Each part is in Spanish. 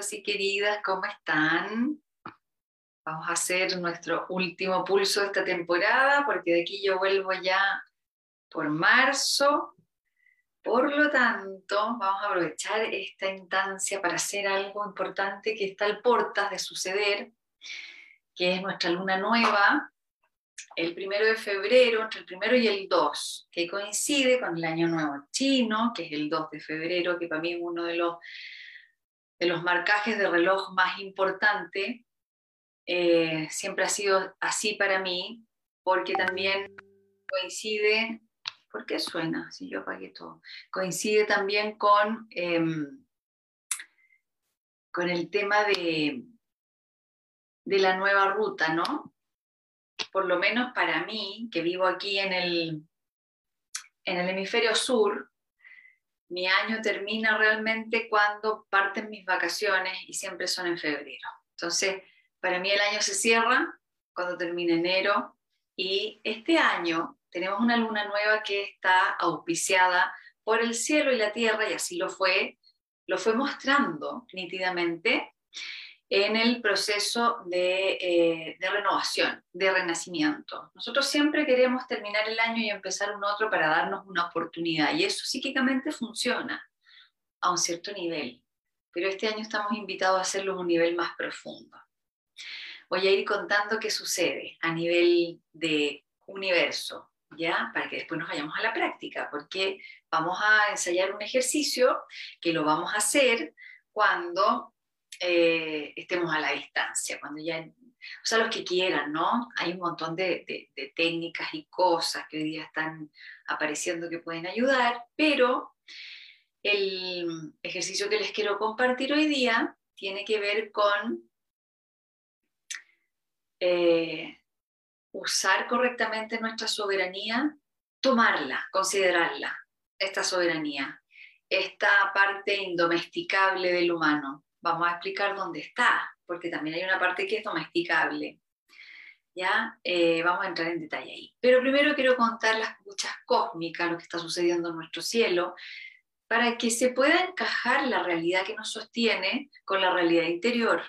queridos y queridas, ¿cómo están? Vamos a hacer nuestro último pulso de esta temporada, porque de aquí yo vuelvo ya por marzo. Por lo tanto, vamos a aprovechar esta instancia para hacer algo importante que está al portas de suceder, que es nuestra luna nueva, el primero de febrero, entre el primero y el 2, que coincide con el año nuevo chino, que es el 2 de febrero, que para mí es uno de los de los marcajes de reloj más importante, eh, siempre ha sido así para mí, porque también coincide, ¿por qué suena si yo apagué todo? Coincide también con, em, con el tema de, de la nueva ruta, ¿no? Por lo menos para mí, que vivo aquí en el, en el hemisferio sur, mi año termina realmente cuando parten mis vacaciones y siempre son en febrero. Entonces, para mí el año se cierra cuando termina enero y este año tenemos una luna nueva que está auspiciada por el cielo y la tierra y así lo fue, lo fue mostrando nítidamente en el proceso eh, de, renovación, de renacimiento. Nosotros siempre queremos terminar el año y empezar un otro para darnos una oportunidad y eso psíquicamente funciona a un cierto nivel, pero este año estamos invitados a hacerlo a un nivel más profundo. Voy a ir contando qué sucede a nivel de universo, ¿ya? Para que después nos vayamos a la práctica, porque vamos a ensayar un ejercicio que lo vamos a hacer cuando eh, estemos a la distancia, cuando ya, o sea, los que quieran, ¿no? Hay un montón de, técnicas y cosas que hoy día están apareciendo que pueden ayudar, pero el ejercicio que les quiero compartir hoy día tiene que ver con eh, usar correctamente nuestra soberanía, tomarla, considerarla, esta soberanía, esta parte indomesticable del humano, vamos a explicar dónde está, porque también hay una parte que es domesticable. ¿Ya? Eh, vamos a entrar en detalle ahí. Pero primero quiero contar las escuchas cósmicas, lo que está sucediendo en nuestro cielo, para que se pueda encajar la realidad que nos sostiene con la realidad interior.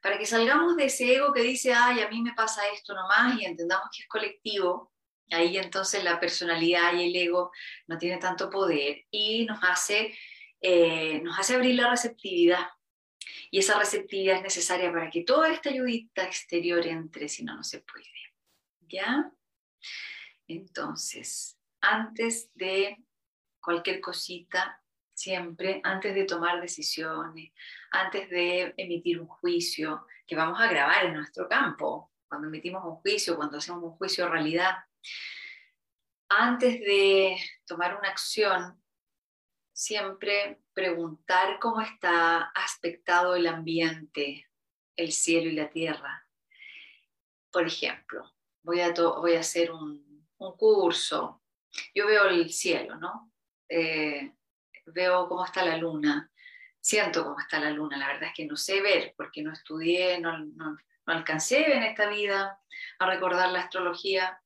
Para que salgamos de ese ego que dice, ay, a mí me pasa esto nomás y entendamos que es colectivo, ahí entonces la personalidad y el ego no tienen tanto poder y nos hace eh, nos hace abrir la receptividad. Y esa receptividad es necesaria para que toda esta ayudita exterior entre, si no, no se puede. ¿Ya? Entonces, antes de cualquier cosita, siempre, antes de tomar decisiones, antes de emitir un juicio, que vamos a grabar en nuestro campo, cuando emitimos un juicio, cuando hacemos un juicio realidad, antes de tomar una acción, siempre preguntar cómo está aspectado el ambiente, el cielo y la tierra. Por ejemplo, voy a, hacer un, curso, yo veo el cielo, ¿no? Eh, veo cómo está la luna, siento cómo está la luna, la verdad es que no sé ver porque no estudié, no, no alcancé en esta vida a recordar la astrología,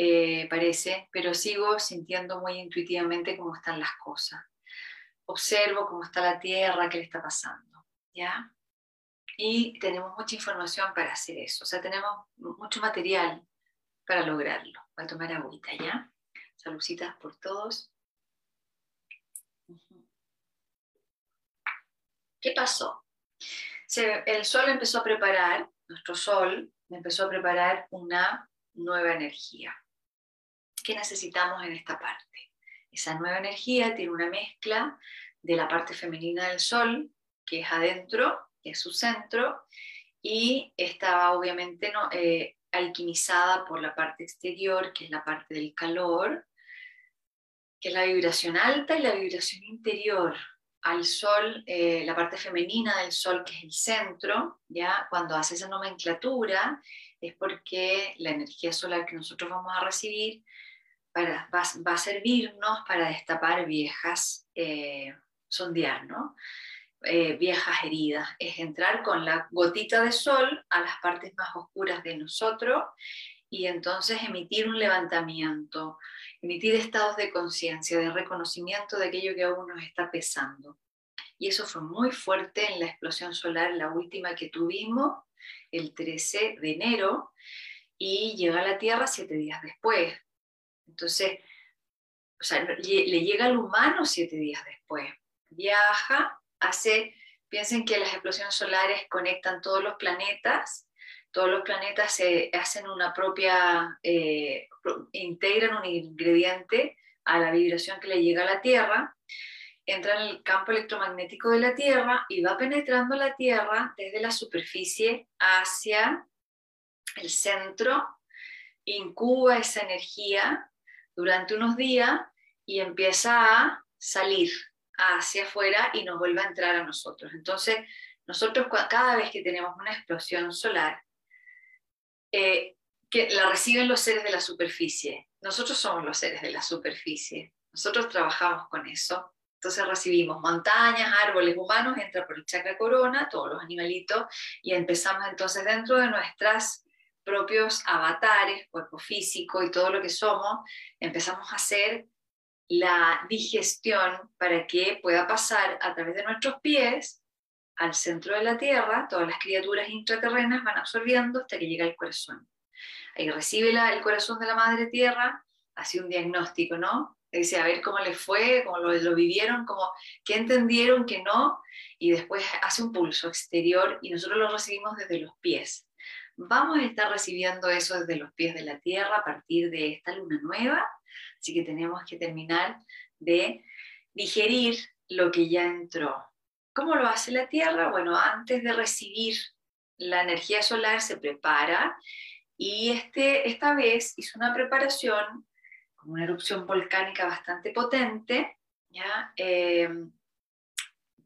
eh, parece, pero sigo sintiendo muy intuitivamente cómo están las cosas. Observo cómo está la Tierra, qué le está pasando, ¿ya? Y tenemos mucha información para hacer eso, o sea, tenemos mucho material para lograrlo. Voy a tomar agüita, ¿ya? Saludcitas por todos. ¿Qué pasó? el Sol empezó a preparar, nuestro Sol empezó a preparar una nueva energía. ¿Qué necesitamos en esta parte? Esa nueva energía tiene una mezcla de la parte femenina del sol, que es adentro, que es su centro, y está obviamente ¿no? Eh, alquimizada por la parte exterior, que es la parte del calor, que es la vibración alta y la vibración interior. Al sol, eh, la parte femenina del sol, que es el centro, ya cuando hace esa nomenclatura, es porque la energía solar que nosotros vamos a recibir va, a servirnos para destapar viejas, eh, sondear, ¿no? Eh, viejas heridas. Es entrar con la gotita de sol a las partes más oscuras de nosotros y entonces emitir un levantamiento, emitir estados de conciencia, de reconocimiento de aquello que aún nos está pesando. y eso fue muy fuerte en la explosión solar, la última que tuvimos, el 13 de enero, y llega a la Tierra siete días después. Entonces, o sea, le llega al humano siete días después. Viaja, hace, piensen que las explosiones solares conectan todos los planetas, todos los planetas se hacen una propia, eh, integran un ingrediente a la vibración que le llega a la Tierra, entra en el campo electromagnético de la Tierra y va penetrando la Tierra desde la superficie hacia el centro, incuba esa energía durante unos días y empieza a salir hacia afuera y nos vuelve a entrar a nosotros. Entonces, nosotros cada vez que tenemos una explosión solar, eh, que la reciben los seres de la superficie. Nosotros somos los seres de la superficie. Nosotros trabajamos con eso. Entonces recibimos montañas, árboles, humanos, entra por el chakra corona, todos los animalitos, y empezamos entonces dentro de nuestras propios avatares, cuerpo físico y todo lo que somos, empezamos a hacer la digestión para que pueda pasar a través de nuestros pies al centro de la Tierra, todas las criaturas intraterrenas van absorbiendo hasta que llega el corazón. Ahí recibe el corazón de la Madre Tierra, hace un diagnóstico, ¿no? Dice, a ver cómo les fue, cómo lo, lo vivieron, cómo, qué entendieron, qué no, y después hace un pulso exterior y nosotros lo recibimos desde los pies. Vamos a estar recibiendo eso desde los pies de la Tierra a partir de esta luna nueva, así que tenemos que terminar de digerir lo que ya entró. ¿Cómo lo hace la Tierra? Bueno, antes de recibir la energía solar se prepara y este, esta vez hizo una preparación con una erupción volcánica bastante potente, ¿ya? Em,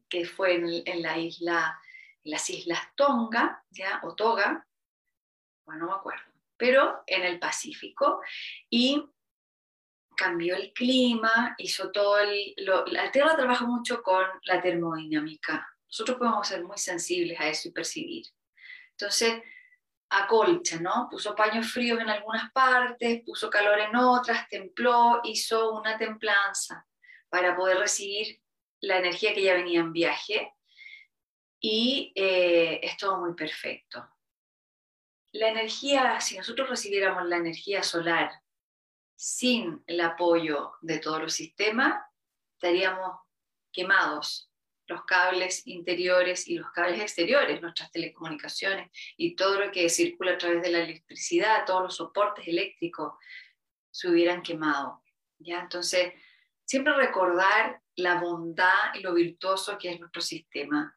que fue en, la isla, las islas Tonga, ¿ya? o Toga, bueno, no me acuerdo, pero en el Pacífico, y cambió el clima, hizo todo el... la Tierra trabaja mucho con la termodinámica. Nosotros podemos ser muy sensibles a eso y percibir. Entonces, acolcha, ¿no? Puso paños fríos en algunas partes, puso calor en otras, templó, hizo una templanza para poder recibir la energía que ya venía en viaje y eh, es todo muy perfecto. La energía, si nosotros recibiéramos la energía solar sin el apoyo de todos los sistemas, estaríamos quemados. Los cables interiores y los cables exteriores, nuestras telecomunicaciones y todo lo que circula a través de la electricidad, todos los soportes eléctricos se hubieran quemado. ¿ya? Entonces, siempre recordar la bondad y lo virtuoso que es nuestro sistema,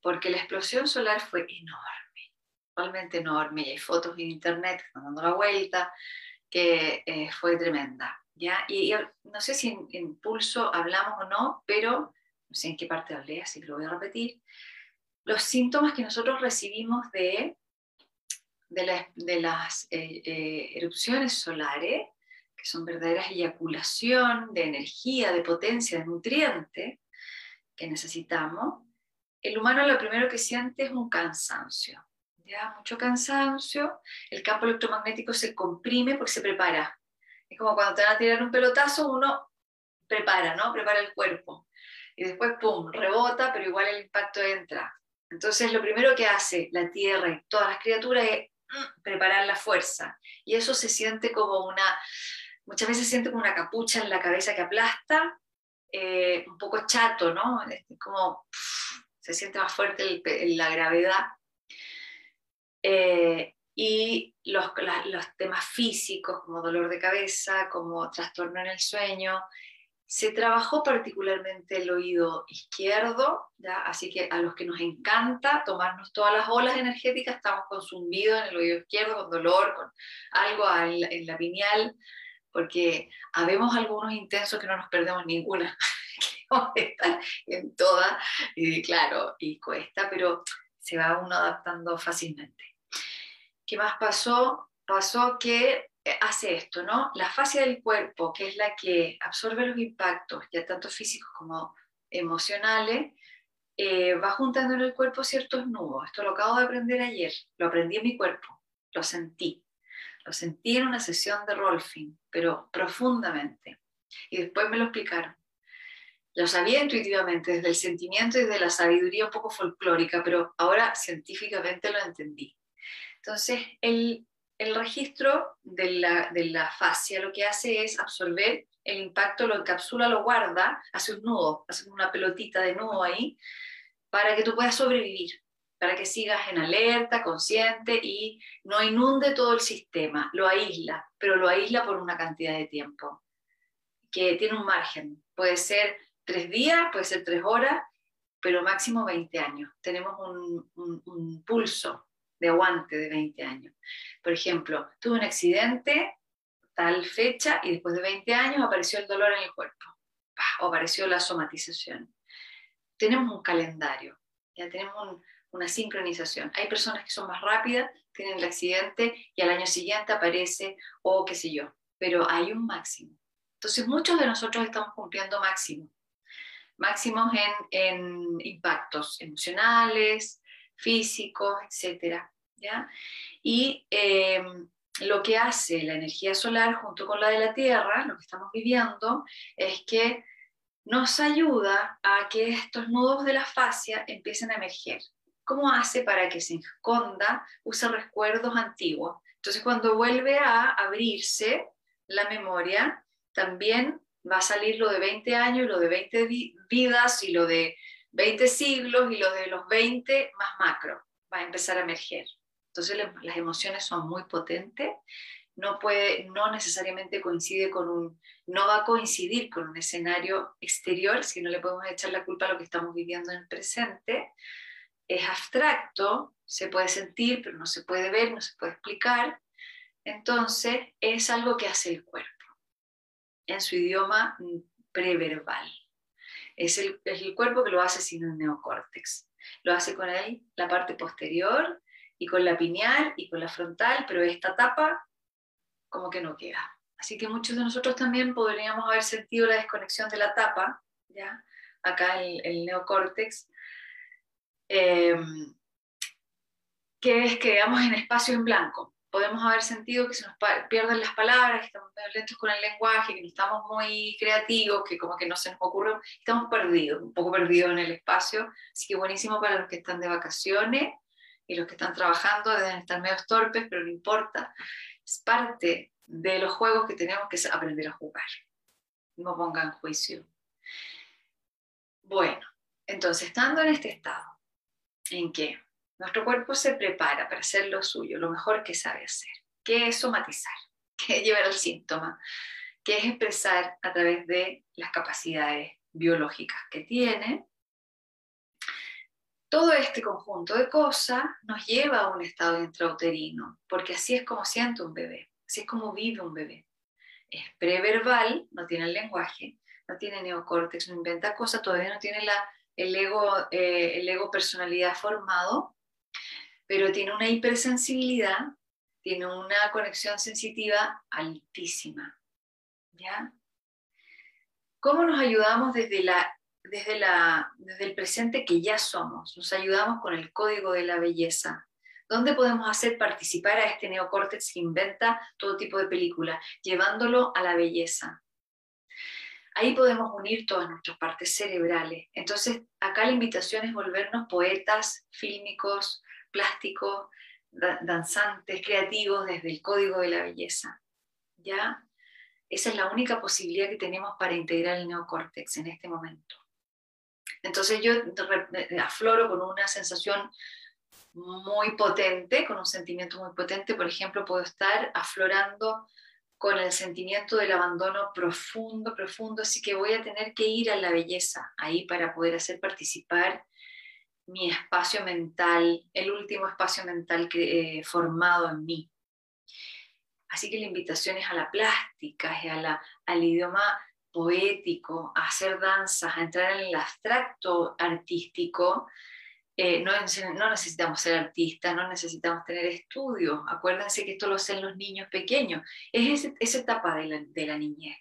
porque la explosión solar fue enorme, realmente enorme, y hay fotos en internet que están dando la vuelta, que eh, fue tremenda. ¿ya? Y, no sé si en, pulso hablamos o no, pero no sé en qué parte hablé, así que lo voy a repetir. Los síntomas que nosotros recibimos de, de, las eh, eh, erupciones solares, que son verdaderas eyaculación de energía, de potencia, de nutriente que necesitamos, el humano lo primero que siente es un cansancio mucho cansancio, el campo electromagnético se comprime porque se prepara. Es como cuando te van a tirar un pelotazo, uno prepara, ¿no? Prepara el cuerpo. Y después, ¡pum!, rebota, pero igual el impacto entra. Entonces, lo primero que hace la Tierra y todas las criaturas es mm, preparar la fuerza. Y eso se siente como una, muchas veces se siente como una capucha en la cabeza que aplasta, eh, un poco chato, ¿no? como se siente más fuerte la gravedad eh, y los, los, temas físicos como dolor de cabeza, como trastorno en el sueño. Se trabajó particularmente el oído izquierdo, ¿ya? así que a los que nos encanta tomarnos todas las olas energéticas, estamos con zumbido en el oído izquierdo, con dolor, con algo en la pineal, porque habemos algunos intensos que no nos perdemos ninguna, que estar en toda, y claro, y cuesta, pero se va uno adaptando fácilmente. ¿Qué más pasó? Pasó que eh, hace esto, ¿no? La fascia del cuerpo, que es la que absorbe los impactos, ya tanto físicos como emocionales, eh, va juntando en el cuerpo ciertos nudos. Esto lo acabo de aprender ayer, lo aprendí en mi cuerpo, lo sentí. Lo sentí en una sesión de Rolfing, pero profundamente. Y después me lo explicaron. Lo sabía intuitivamente desde el sentimiento y desde la sabiduría un poco folclórica, pero ahora científicamente lo entendí. Entonces, el, el registro de la, de la fascia lo que hace es absorber el impacto, lo encapsula, lo guarda, hace un nudo, hace una pelotita de nudo ahí, para que tú puedas sobrevivir, para que sigas en alerta, consciente y no inunde todo el sistema, lo aísla, pero lo aísla por una cantidad de tiempo, que tiene un margen, puede ser tres días, puede ser tres horas, pero máximo 20 años. Tenemos un, un pulso de aguante de 20 años. Por ejemplo, tuve un accidente, tal fecha, y después de 20 años apareció el dolor en el cuerpo, o apareció la somatización. Tenemos un calendario, ya tenemos una sincronización. Hay personas que son más rápidas, tienen el accidente y al año siguiente aparece, o qué sé yo, pero hay un máximo. Entonces muchos de nosotros estamos cumpliendo máximos, máximos en, en impactos emocionales, físicos, Y em, lo que hace la energía solar junto con la de la Tierra, lo que estamos viviendo, es que nos ayuda a que estos nudos de la fascia empiecen a emerger. ¿Cómo hace para que se esconda? Usa recuerdos antiguos. Entonces, cuando vuelve a abrirse la memoria, también va a salir lo de 20 años, lo de 20 vidas y lo de 20 siglos y lo de los 20 más macro. Va a empezar a emerger. Entonces las emociones son muy potentes, no, puede, no necesariamente coincide con un, no va a coincidir con un escenario exterior, si no le podemos echar la culpa a lo que estamos viviendo en el presente. Es abstracto, se puede sentir, pero no se puede ver, no se puede explicar. Entonces es algo que hace el cuerpo en su idioma preverbal. Es el, es el cuerpo que lo hace sin el neocórtex. Lo hace con él la parte posterior y con la pineal y con la frontal, pero esta tapa como que no queda. Así que muchos de nosotros también podríamos haber sentido la desconexión de la tapa, ¿ya? acá el, el neocórtex, em, que es que quedamos en espacio en blanco. Podemos haber sentido que se nos pierden las palabras, que estamos lentos con el lenguaje, que no estamos muy creativos, que como que no se nos ocurre, estamos perdidos, un poco perdidos en el espacio. Así que buenísimo para los que están de vacaciones y los que están trabajando deben estar medio torpes, pero no importa. Es parte de los juegos que tenemos que aprender a jugar. No pongan juicio. Bueno, entonces, estando en este estado, en que nuestro cuerpo se prepara para hacer lo suyo, lo mejor que sabe hacer, que es somatizar, que es llevar el síntoma, que es expresar a través de las capacidades biológicas que tiene, todo este conjunto de cosas nos lleva a un estado intrauterino, porque así es como siente un bebé, así es como vive un bebé. Es preverbal, no tiene el lenguaje, no tiene neocórtex, no inventa cosas, todavía no tiene la, el, ego, eh, el ego personalidad formado, pero tiene una hipersensibilidad, tiene una conexión sensitiva altísima. ¿Ya? ¿Cómo nos ayudamos desde la desde, el presente que ya somos. Nos ayudamos con el código de la belleza. ¿Dónde podemos hacer participar a este neocórtex que inventa todo tipo de películas, llevándolo a la belleza? Ahí podemos unir todas nuestras partes cerebrales. Entonces, acá la invitación es volvernos poetas, fílmicos, plásticos, danzantes, creativos desde el código de la belleza. ¿Ya? Esa es la única posibilidad que tenemos para integrar el neocórtex en este momento. Entonces yo afloro con una sensación muy potente, con un sentimiento muy potente. Por ejemplo, puedo estar aflorando con el sentimiento del abandono profundo, profundo, así que voy a tener que ir a la belleza ahí para poder hacer participar mi espacio mental, el último espacio mental que, formado en mí. Así que la invitación es a la plástica, es a la, al idioma poético, a hacer danzas, a entrar en el abstracto artístico, eh, no, necesitamos ser artistas, no necesitamos tener estudios. Acuérdense que esto lo hacen los niños pequeños. Es esa etapa de la, niñez.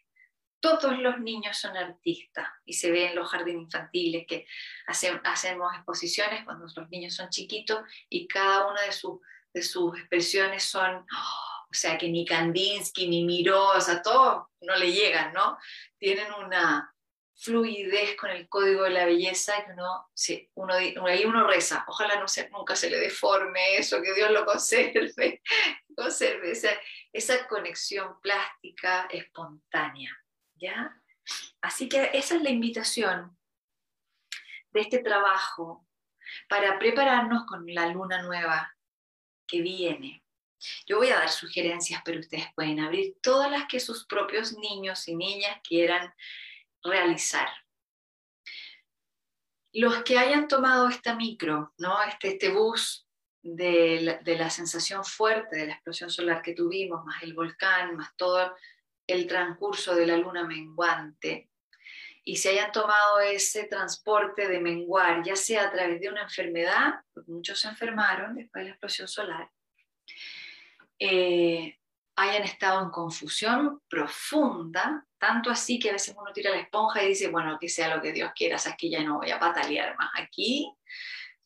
Todos los niños son artistas y se ve en los jardines infantiles que hacemos exposiciones cuando los niños son chiquitos y cada una de, de sus expresiones son o sea, que ni Kandinsky, ni Miró, o sea, todos no le llegan, ¿no? Tienen una fluidez con el código de la belleza que uno, sí, ahí uno reza, ojalá nunca se le deforme eso, que Dios lo conserve, conserve esa, esa conexión plástica espontánea, ¿ya? Así que esa es la invitación de este trabajo para prepararnos con la luna nueva que viene. Yo voy a dar sugerencias, pero ustedes pueden abrir todas las que sus propios niños y niñas quieran realizar. Los que hayan tomado esta micro, ¿no? este, este bus de la, de la sensación fuerte de la explosión solar que tuvimos, más el volcán, más todo el transcurso de la luna menguante, y se hayan tomado ese transporte de menguar, ya sea a través de una enfermedad, porque muchos se enfermaron después de la explosión solar, eh, hayan estado en confusión profunda, tanto así que a veces uno tira la esponja y dice, bueno, que sea lo que Dios quiera, sabes que ya no voy a patalear más aquí.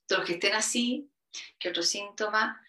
Los que estén así, que otro síntoma,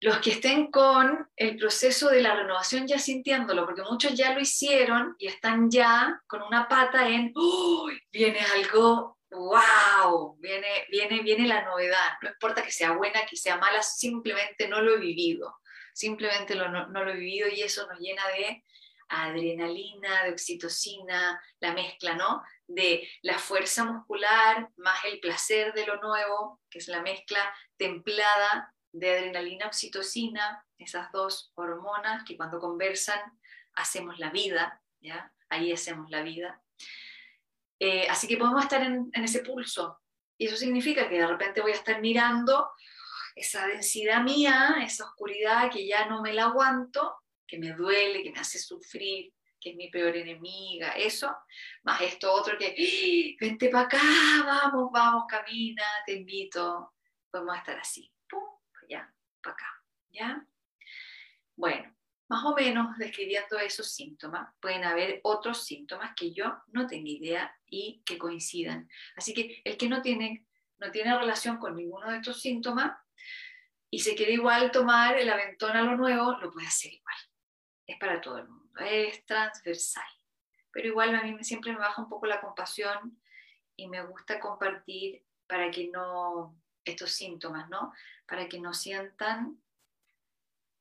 los que estén con el proceso de la renovación ya sintiéndolo, porque muchos ya lo hicieron y están ya con una pata en, ¡Uy! viene algo, wow, viene, viene, viene la novedad, no importa que sea buena, que sea mala, simplemente no lo he vivido, simplemente no, lo he vivido y eso nos llena de adrenalina, de oxitocina, la mezcla, ¿no? De la fuerza muscular más el placer de lo nuevo, que es la mezcla templada de adrenalina, oxitocina, esas dos hormonas que cuando conversan hacemos la vida, ¿ya? Ahí hacemos la vida. Eh, así que podemos estar en, en ese pulso. Y eso significa que de repente voy a estar mirando esa densidad mía, esa oscuridad que ya no me la aguanto, que me duele, que me hace sufrir, que es mi peor enemiga, eso, más esto otro que, ¡Ah! vente para acá, vamos, vamos, camina, te invito, podemos estar así ya, para acá, ¿ya? Bueno, más o menos describiendo esos síntomas, pueden haber otros síntomas que yo no tengo idea y que coincidan. Así que el que no tiene, no tiene relación con ninguno de estos síntomas y se quiere igual tomar el aventón a lo nuevo, lo puede hacer igual. Es para todo el mundo, es transversal. Pero igual a mí siempre me baja un poco la compasión y me gusta compartir para que no, estos síntomas, ¿no? Para que no sientan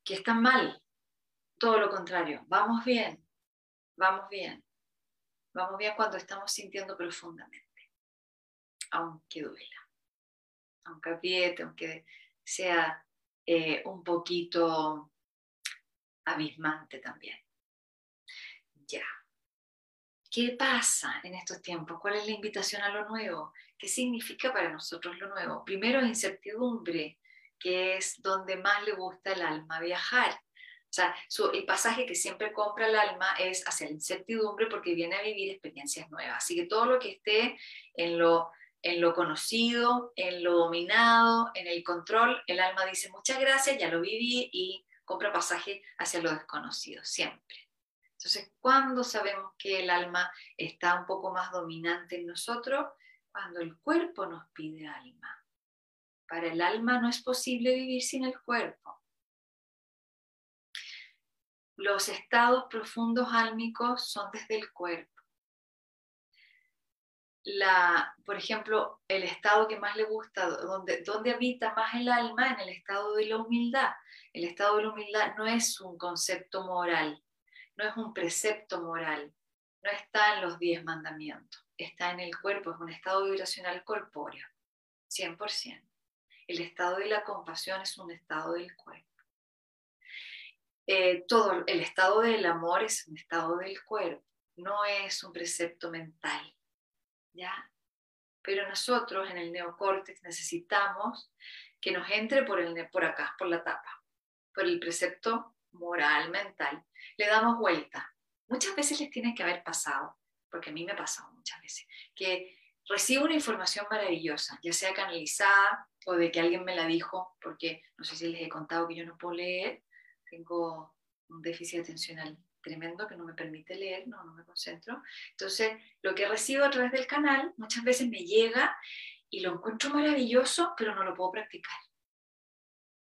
que están mal. Todo lo contrario, vamos bien, vamos bien. Vamos bien cuando estamos sintiendo profundamente, aunque duela, aunque apriete, aunque sea eh, un poquito abismante también. Ya. ¿Qué pasa en estos tiempos? ¿Cuál es la invitación a lo nuevo? ¿Qué significa para nosotros lo nuevo? Primero, incertidumbre, que es donde más le gusta al alma viajar. O sea, el pasaje que siempre compra el alma es hacia la incertidumbre porque viene a vivir experiencias nuevas. Así que todo lo que esté en lo, en lo conocido, en lo dominado, en el control, el alma dice muchas gracias, ya lo viví y compra pasaje hacia lo desconocido, siempre. Entonces, ¿cuándo sabemos que el alma está un poco más dominante en nosotros? cuando el cuerpo nos pide alma. Para el alma no es posible vivir sin el cuerpo. Los estados profundos álmicos son desde el cuerpo. La, por ejemplo, el estado que más le gusta, donde, donde habita más el alma, en el estado de la humildad. El estado de la humildad no es un concepto moral, no es un precepto moral, no está en los diez mandamientos está en el cuerpo, es un estado vibracional corpóreo, 100%. El estado de la compasión es un estado del cuerpo. Eh, todo el estado del amor es un estado del cuerpo, no es un precepto mental. ¿Ya? Pero nosotros en el neocórtex necesitamos que nos entre por, el, por acá, por la tapa, por el precepto moral, mental. Le damos vuelta. Muchas veces les tiene que haber pasado porque a mí me ha pasado muchas veces, que recibo una información maravillosa, ya sea canalizada o de que alguien me la dijo, porque no sé si les he contado que yo no puedo leer, tengo un déficit atencional tremendo que no me permite leer, no, no me concentro. Entonces, lo que recibo a través del canal muchas veces me llega y lo encuentro maravilloso, pero no lo puedo practicar.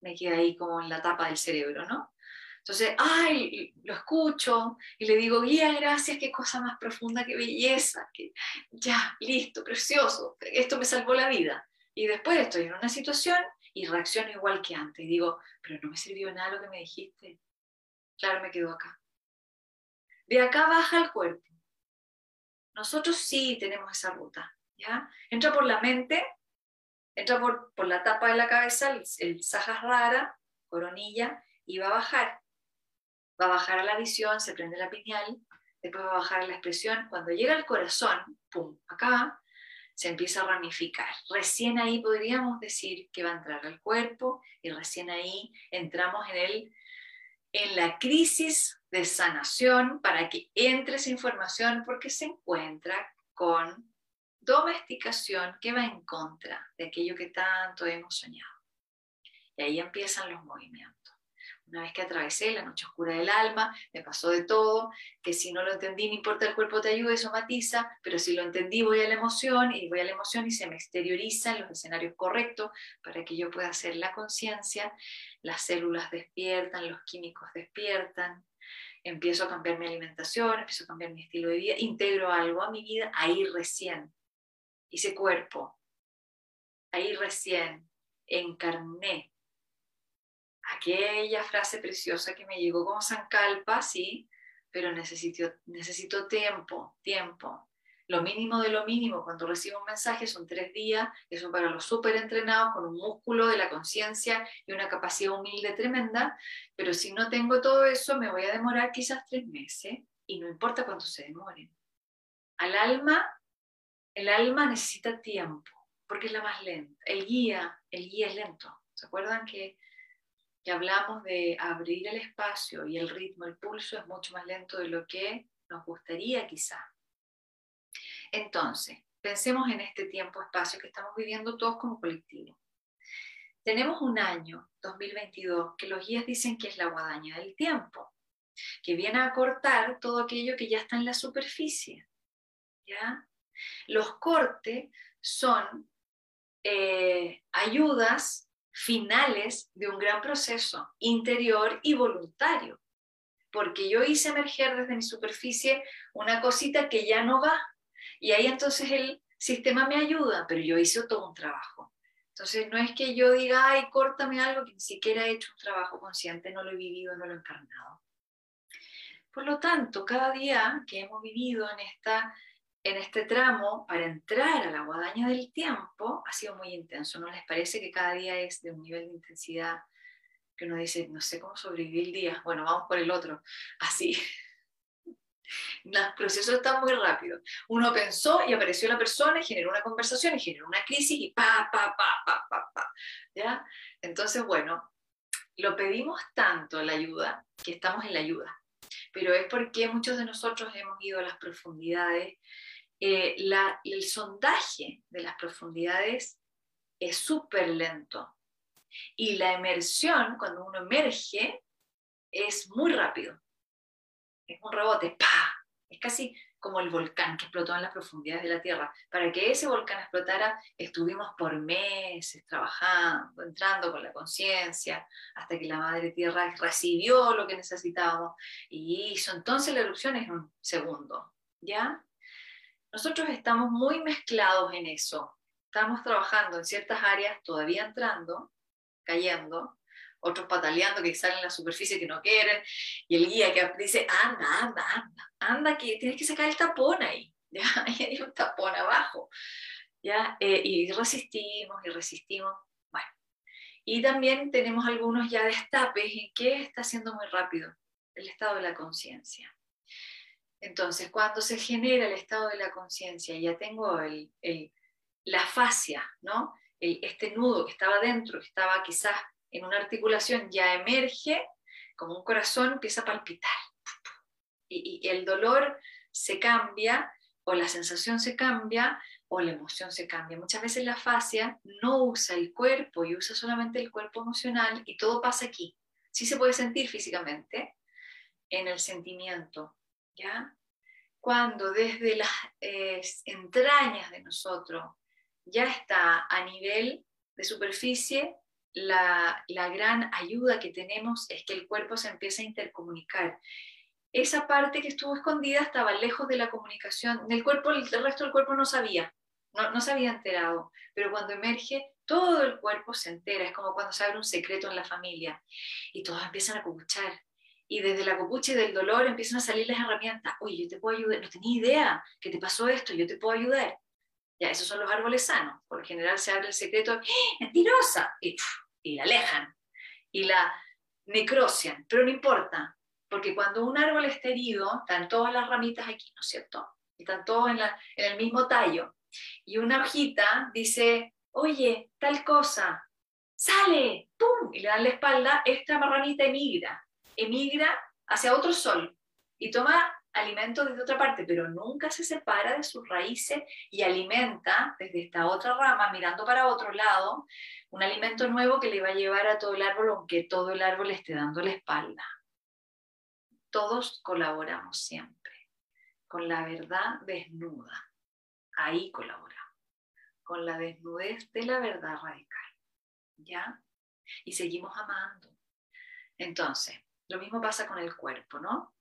Me queda ahí como en la tapa del cerebro, ¿no? Entonces, ay, lo escucho y le digo, guía, gracias, qué cosa más profunda, qué belleza, que ya, listo, precioso, esto me salvó la vida. Y después estoy en una situación y reacciono igual que antes. Y digo, pero no me sirvió nada lo que me dijiste. Claro, me quedo acá. De acá baja el cuerpo. Nosotros sí tenemos esa ruta. ¿ya? Entra por la mente, entra por, por la tapa de la cabeza, el, el rara, coronilla, y va a bajar. Va a bajar a la visión, se prende la pineal, después va a bajar a la expresión. Cuando llega al corazón, pum, acá, se empieza a ramificar. Recién ahí podríamos decir que va a entrar al cuerpo y recién ahí entramos en, el, en la crisis de sanación para que entre esa información porque se encuentra con domesticación que va en contra de aquello que tanto hemos soñado. Y ahí empiezan los movimientos. Una vez que atravesé la noche oscura del alma, me pasó de todo, que si no lo entendí, no importa el cuerpo te ayude, eso matiza, pero si lo entendí voy a la emoción y voy a la emoción y se me exterioriza en los escenarios correctos para que yo pueda hacer la conciencia, las células despiertan, los químicos despiertan, empiezo a cambiar mi alimentación, empiezo a cambiar mi estilo de vida, integro algo a mi vida, ahí recién hice cuerpo, ahí recién encarné aquella frase preciosa que me llegó como Calpa, sí, pero necesito, necesito tiempo, tiempo. Lo mínimo de lo mínimo, cuando recibo un mensaje son tres días, eso para los súper entrenados con un músculo de la conciencia y una capacidad humilde tremenda, pero si no tengo todo eso me voy a demorar quizás tres meses y no importa cuánto se demoren. Al alma, el alma necesita tiempo, porque es la más lenta. El guía, el guía es lento. ¿Se acuerdan que que hablamos de abrir el espacio y el ritmo, el pulso es mucho más lento de lo que nos gustaría quizá. Entonces, pensemos en este tiempo-espacio que estamos viviendo todos como colectivo. Tenemos un año, 2022, que los guías dicen que es la guadaña del tiempo, que viene a cortar todo aquello que ya está en la superficie. ¿ya? Los cortes son eh, ayudas finales de un gran proceso interior y voluntario, porque yo hice emerger desde mi superficie una cosita que ya no va, y ahí entonces el sistema me ayuda, pero yo hice todo un trabajo. Entonces no es que yo diga, ay, córtame algo que ni siquiera he hecho un trabajo consciente, no lo he vivido, no lo he encarnado. Por lo tanto, cada día que hemos vivido en esta en este tramo, para entrar a la guadaña del tiempo, ha sido muy intenso. ¿No les parece que cada día es de un nivel de intensidad que uno dice, no sé cómo sobrevivir el día? Bueno, vamos por el otro. Así. Los procesos están muy rápidos. Uno pensó y apareció la persona y generó una conversación y generó una crisis y pa, pa, pa, pa, pa, pa. ¿Ya? Entonces, bueno, lo pedimos tanto la ayuda que estamos en la ayuda. Pero es porque muchos de nosotros hemos ido a las profundidades eh, el sondaje de las profundidades es súper lento. Y la emersión, cuando uno emerge, es muy rápido. Es un rebote, ¡pa! Es casi como el volcán que explotó en las profundidades de la Tierra. Para que ese volcán explotara, estuvimos por meses trabajando, entrando con la conciencia, hasta que la Madre Tierra recibió lo que necesitábamos y hizo entonces la erupción en un segundo. ¿Ya? Nosotros estamos muy mezclados en eso. Estamos trabajando en ciertas áreas, todavía entrando, cayendo, otros pataleando que salen en la superficie que no quieren, y el guía que dice, anda, anda, anda, anda, que tienes que sacar el tapón ahí, ¿ya? hay un tapón abajo, ¿ya? Eh, y resistimos y resistimos. Bueno, y también tenemos algunos ya destapes en que está siendo muy rápido el estado de la conciencia. Entonces, cuando se genera el estado de la conciencia, ya tengo la fascia, ¿no? este nudo que estaba dentro, que estaba quizás en una articulación, ya emerge como un corazón, empieza a palpitar. Y, y el dolor se cambia, o la sensación se cambia, o la emoción se cambia. Muchas veces la fascia no usa el cuerpo y usa solamente el cuerpo emocional y todo pasa aquí. Sí se puede sentir físicamente en el sentimiento, ¿ya? Cuando desde las eh, entrañas de nosotros ya está a nivel de superficie la, la, gran ayuda que tenemos es que el cuerpo se empieza a intercomunicar. Esa parte que estuvo escondida estaba lejos de la comunicación del cuerpo, el resto del cuerpo no sabía, no, no se había enterado, pero cuando emerge, todo el cuerpo se entera, es como cuando se abre un secreto en la familia y todos empiezan a copuchar. Y desde la copucha y del dolor empiezan a salir las herramientas. Oye, yo te puedo ayudar, no tenía idea que te pasó esto, yo te puedo ayudar. Ya, esos son los árboles sanos. Por general se abre el secreto, ¡Ah, mentirosa, y, y la alejan. Y la necrocian, pero no importa, porque cuando un árbol está herido, están todas las ramitas aquí, ¿no es cierto? Están todos en, el mismo tallo. Y una hojita dice, oye, tal cosa, sale, ¡pum! Y le dan la espalda, esta marranita emigra, emigra hacia otro sol y toma alimento desde otra parte, pero nunca se separa de sus raíces y alimenta desde esta otra rama, mirando para otro lado, un alimento nuevo que le va a llevar a todo el árbol, aunque todo el árbol esté dando la espalda. Todos colaboramos siempre con la verdad desnuda. Ahí colaboramos con la desnudez de la verdad radical. ¿Ya? Y seguimos amando. Entonces, lo mismo pasa con el cuerpo, ¿no?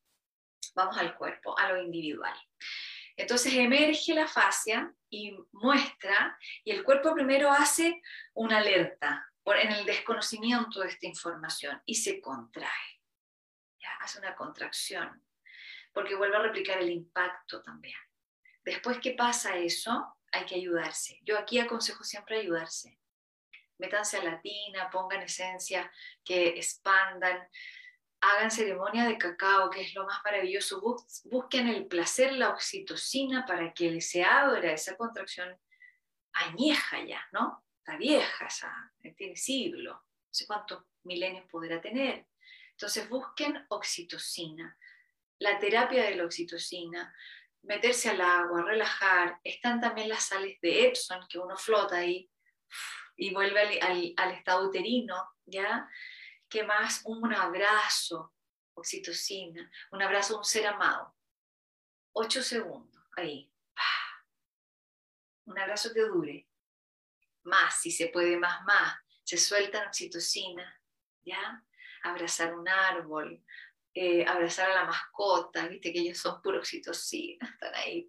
Vamos al cuerpo, a lo individual. Entonces emerge la fascia y muestra, y el cuerpo primero hace una alerta por, en el desconocimiento de esta información y se contrae. Hace una contracción, porque vuelve a replicar el impacto también. Después que pasa eso, hay que ayudarse. Yo aquí aconsejo siempre ayudarse. Métanse a la tina, pongan esencia, que expandan, hagan ceremonia de cacao, que es lo más maravilloso. Busquen el placer, la oxitocina, para que se abra esa contracción añeja ya, ¿no? Está vieja, esa, tiene siglo, no sé cuántos milenios podrá tener. Entonces busquen oxitocina, la terapia de la oxitocina, meterse al agua, relajar. Están también las sales de Epson, que uno flota ahí y vuelve al, estado uterino, ¿ya? ¿Qué más? Un abrazo, oxitocina, un abrazo a un ser amado. Ocho segundos, ahí. Un abrazo que dure. Más, si se puede, más, más. Se suelta oxitocina, ¿ya? Abrazar un árbol, eh, abrazar a la mascota, viste que ellos son puro oxitocina, están ahí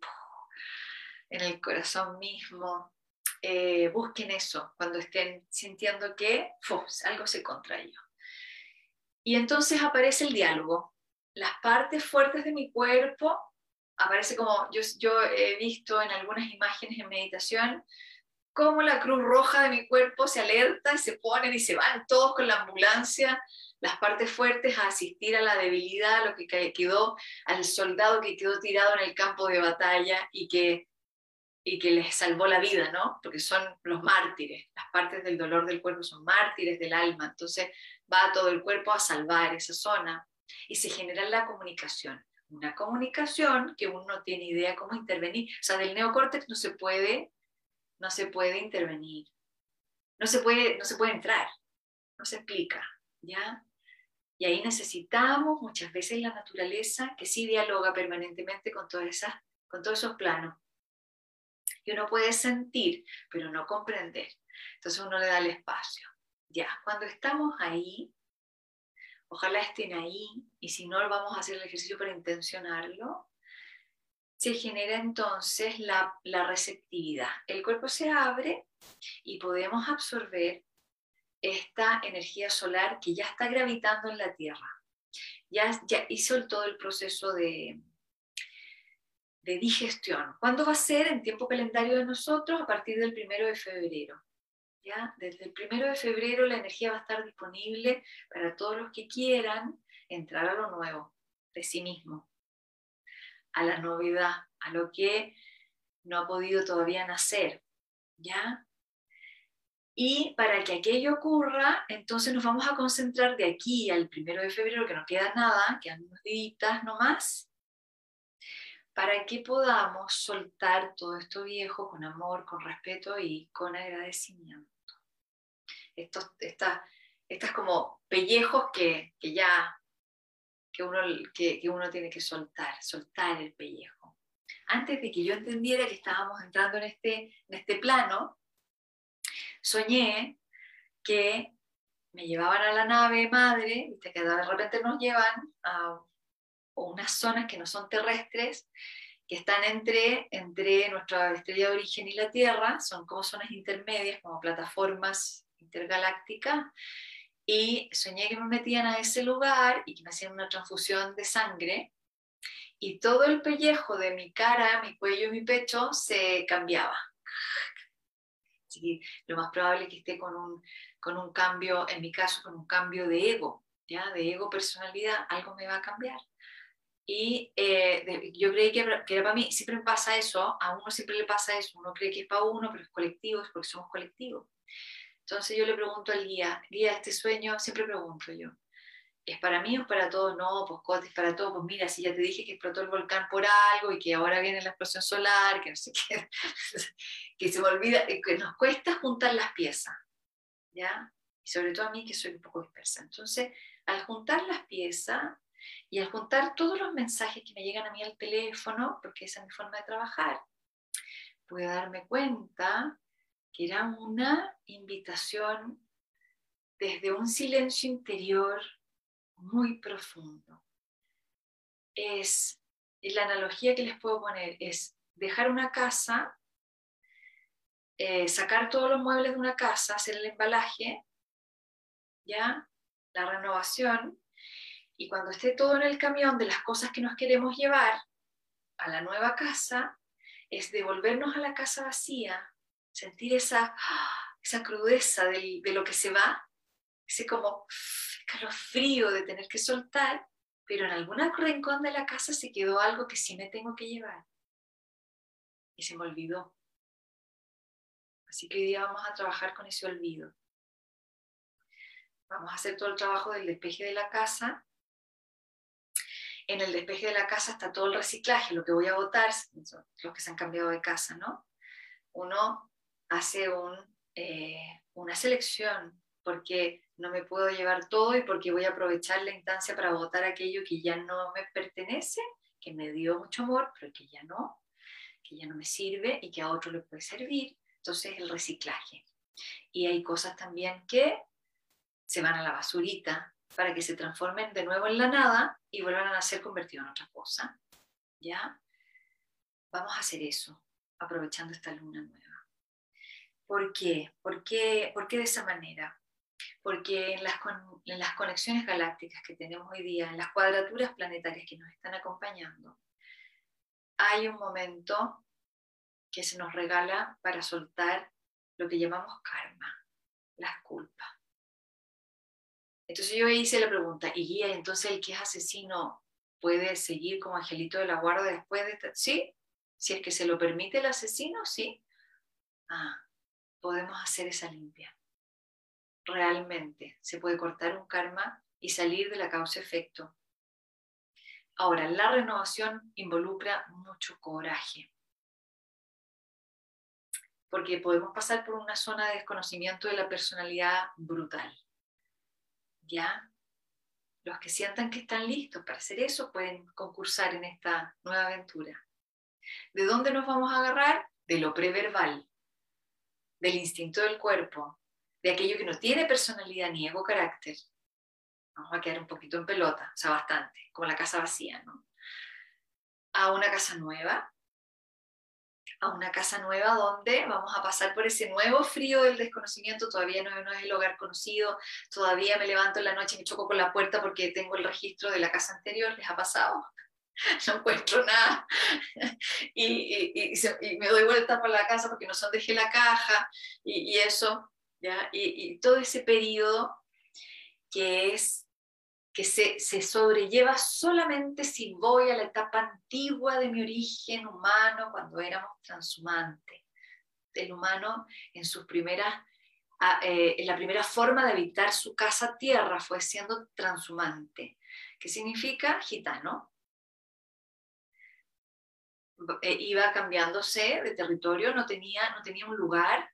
en el corazón mismo. Eh, busquen eso cuando estén sintiendo que algo se contrayó. Y entonces aparece el diálogo. Las partes fuertes de mi cuerpo, aparece como yo, he visto en algunas imágenes en meditación, cómo la cruz roja de mi cuerpo se alerta y se ponen y se van todos con la ambulancia las partes fuertes a asistir a la debilidad, lo que quedó, al soldado que quedó tirado en el campo de batalla y que, y que les salvó la vida, ¿no? Porque son los mártires, las partes del dolor del cuerpo son mártires del alma, entonces va todo el cuerpo a salvar esa zona y se genera la comunicación. Una comunicación que uno no tiene idea cómo intervenir. O sea, del neocórtex no se puede, no se puede intervenir. No se puede, no se puede entrar. No se explica. ¿Ya? Y ahí necesitamos muchas veces la naturaleza que sí dialoga permanentemente con, todas esas, con todos esos planos. Y uno puede sentir, pero no comprender. Entonces uno le da el espacio. Ya, cuando estamos ahí, ojalá estén ahí, y si no, vamos a hacer el ejercicio para intencionarlo, se genera entonces la, receptividad. El cuerpo se abre y podemos absorber esta energía solar que ya está gravitando en la Tierra. Ya, ya hizo todo el proceso de, de digestión. ¿Cuándo va a ser en tiempo calendario de nosotros? A partir del primero de febrero. Desde el primero de febrero la energía va a estar disponible para todos los que quieran entrar a lo nuevo de sí mismo, a la novedad, a lo que no ha podido todavía nacer. ¿ya? Y para que aquello ocurra, entonces nos vamos a concentrar de aquí al primero de febrero, que no queda nada, quedan unos días nomás, para que podamos soltar todo esto viejo con amor, con respeto y con agradecimiento. Estos, estas, estas como pellejos que, que ya que uno, que, que uno tiene que soltar, soltar el pellejo. Antes de que yo entendiera que estábamos entrando en este, en este plano, soñé que me llevaban a la nave madre, ¿viste? que de repente nos llevan a unas zonas que no son terrestres, que están entre, entre nuestra estrella de origen y la Tierra, son como zonas intermedias, como plataformas intergalácticas, y soñé que me metían a ese lugar y que me hacían una transfusión de sangre, y todo el pellejo de mi cara, mi cuello y mi pecho se cambiaba. Así que lo más probable es que esté con un, con un cambio, en mi caso, con un cambio de ego, ¿ya? de ego personalidad, algo me va a cambiar. Y eh, yo creí que, que, era para mí, siempre pasa eso, a uno siempre le pasa eso, uno cree que es para uno, pero es colectivo, es porque somos colectivos. Entonces yo le pregunto al guía, guía, este sueño, siempre pregunto yo, ¿es para mí o es para todos? No, pues Cote, es para todos, pues mira, si ya te dije que explotó el volcán por algo y que ahora viene la explosión solar, que no sé qué, que se me olvida, que nos cuesta juntar las piezas, ¿ya? Y sobre todo a mí que soy un poco dispersa. Entonces, al juntar las piezas, y al juntar todos los mensajes que me llegan a mí al teléfono, porque esa es mi forma de trabajar, puedo darme cuenta que era una invitación desde un silencio interior muy profundo. Es, la analogía que les puedo poner es dejar una casa, eh, sacar todos los muebles de una casa, hacer el embalaje, ya, la renovación, y cuando esté todo en el camión de las cosas que nos queremos llevar a la nueva casa, es devolvernos a la casa vacía, sentir esa, esa crudeza de, de lo que se va, ese como frío de tener que soltar, pero en algún rincón de la casa se quedó algo que sí me tengo que llevar. Y se me olvidó. Así que hoy día vamos a trabajar con ese olvido. Vamos a hacer todo el trabajo del despeje de la casa en el despeje de la casa está todo el reciclaje, lo que voy a votar, los que se han cambiado de casa, ¿no? Uno hace un, eh, una selección porque no me puedo llevar todo y porque voy a aprovechar la instancia para votar aquello que ya no me pertenece, que me dio mucho amor, pero que ya no, que ya no me sirve y que a otro le puede servir. Entonces el reciclaje. Y hay cosas también que se van a la basurita para que se transformen de nuevo en la nada y vuelvan a ser convertidos en otra cosa. ¿Ya? Vamos a hacer eso, aprovechando esta luna nueva. ¿Por qué? ¿Por qué, ¿Por qué de esa manera? Porque en las, en las conexiones galácticas que tenemos hoy día, en las cuadraturas planetarias que nos están acompañando, hay un momento que se nos regala para soltar lo que llamamos karma, las culpas. Entonces yo hice la pregunta, y guía, entonces el que es asesino puede seguir como angelito de la guarda después de... Esta? Sí, si es que se lo permite el asesino, sí. Ah, podemos hacer esa limpia. Realmente se puede cortar un karma y salir de la causa-efecto. Ahora, la renovación involucra mucho coraje, porque podemos pasar por una zona de desconocimiento de la personalidad brutal. ¿ya? Los que sientan que están listos para hacer eso pueden concursar en esta nueva aventura. ¿De dónde nos vamos a agarrar? De lo preverbal, del instinto del cuerpo, de aquello que no tiene personalidad ni ego carácter. Vamos a quedar un poquito en pelota, o sea, bastante, como la casa vacía, ¿no? A una casa nueva, a una casa nueva donde vamos a pasar por ese nuevo frío del desconocimiento, todavía no, es el hogar conocido, todavía me levanto en la noche y me choco con la puerta porque tengo el registro de la casa anterior, ¿les ha pasado? No encuentro nada y, me doy vuelta por la casa porque no son dejé la caja y, eso, y todo ese periodo que es que se, se, sobrelleva solamente si voy a la etapa antigua de mi origen humano, cuando éramos transhumantes. El humano en sus primeras, eh, en la primera forma de habitar su casa tierra fue siendo transhumante, que significa gitano. Eh, iba cambiándose de territorio, no tenía, no tenía un lugar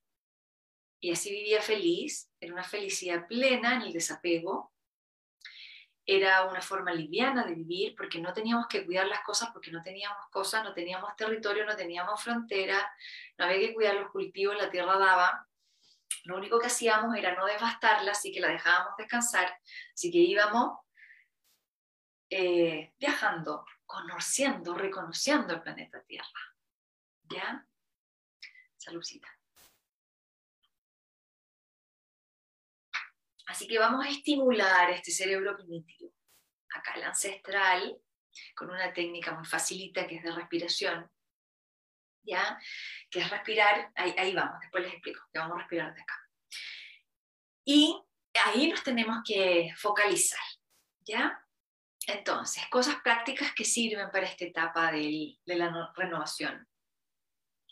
y así vivía feliz, en una felicidad plena en el desapego, era una forma liviana de vivir porque no teníamos que cuidar las cosas porque no teníamos cosas, no teníamos territorio, no teníamos frontera, no había que cuidar los cultivos, la tierra daba. lo único que hacíamos era no devastarla, así que la dejábamos descansar, así que íbamos eh, viajando, conociendo, reconociendo el planeta Tierra. ¿Ya? Saludcita. Así que vamos a estimular este cerebro primitivo. Acá el ancestral, con una técnica muy facilita que es de respiración, ¿ya? Que es respirar, ahí, ahí vamos, después les explico, que vamos a respirar de acá. Y ahí nos tenemos que focalizar, ¿ya? Entonces, cosas prácticas que sirven para esta etapa de la renovación.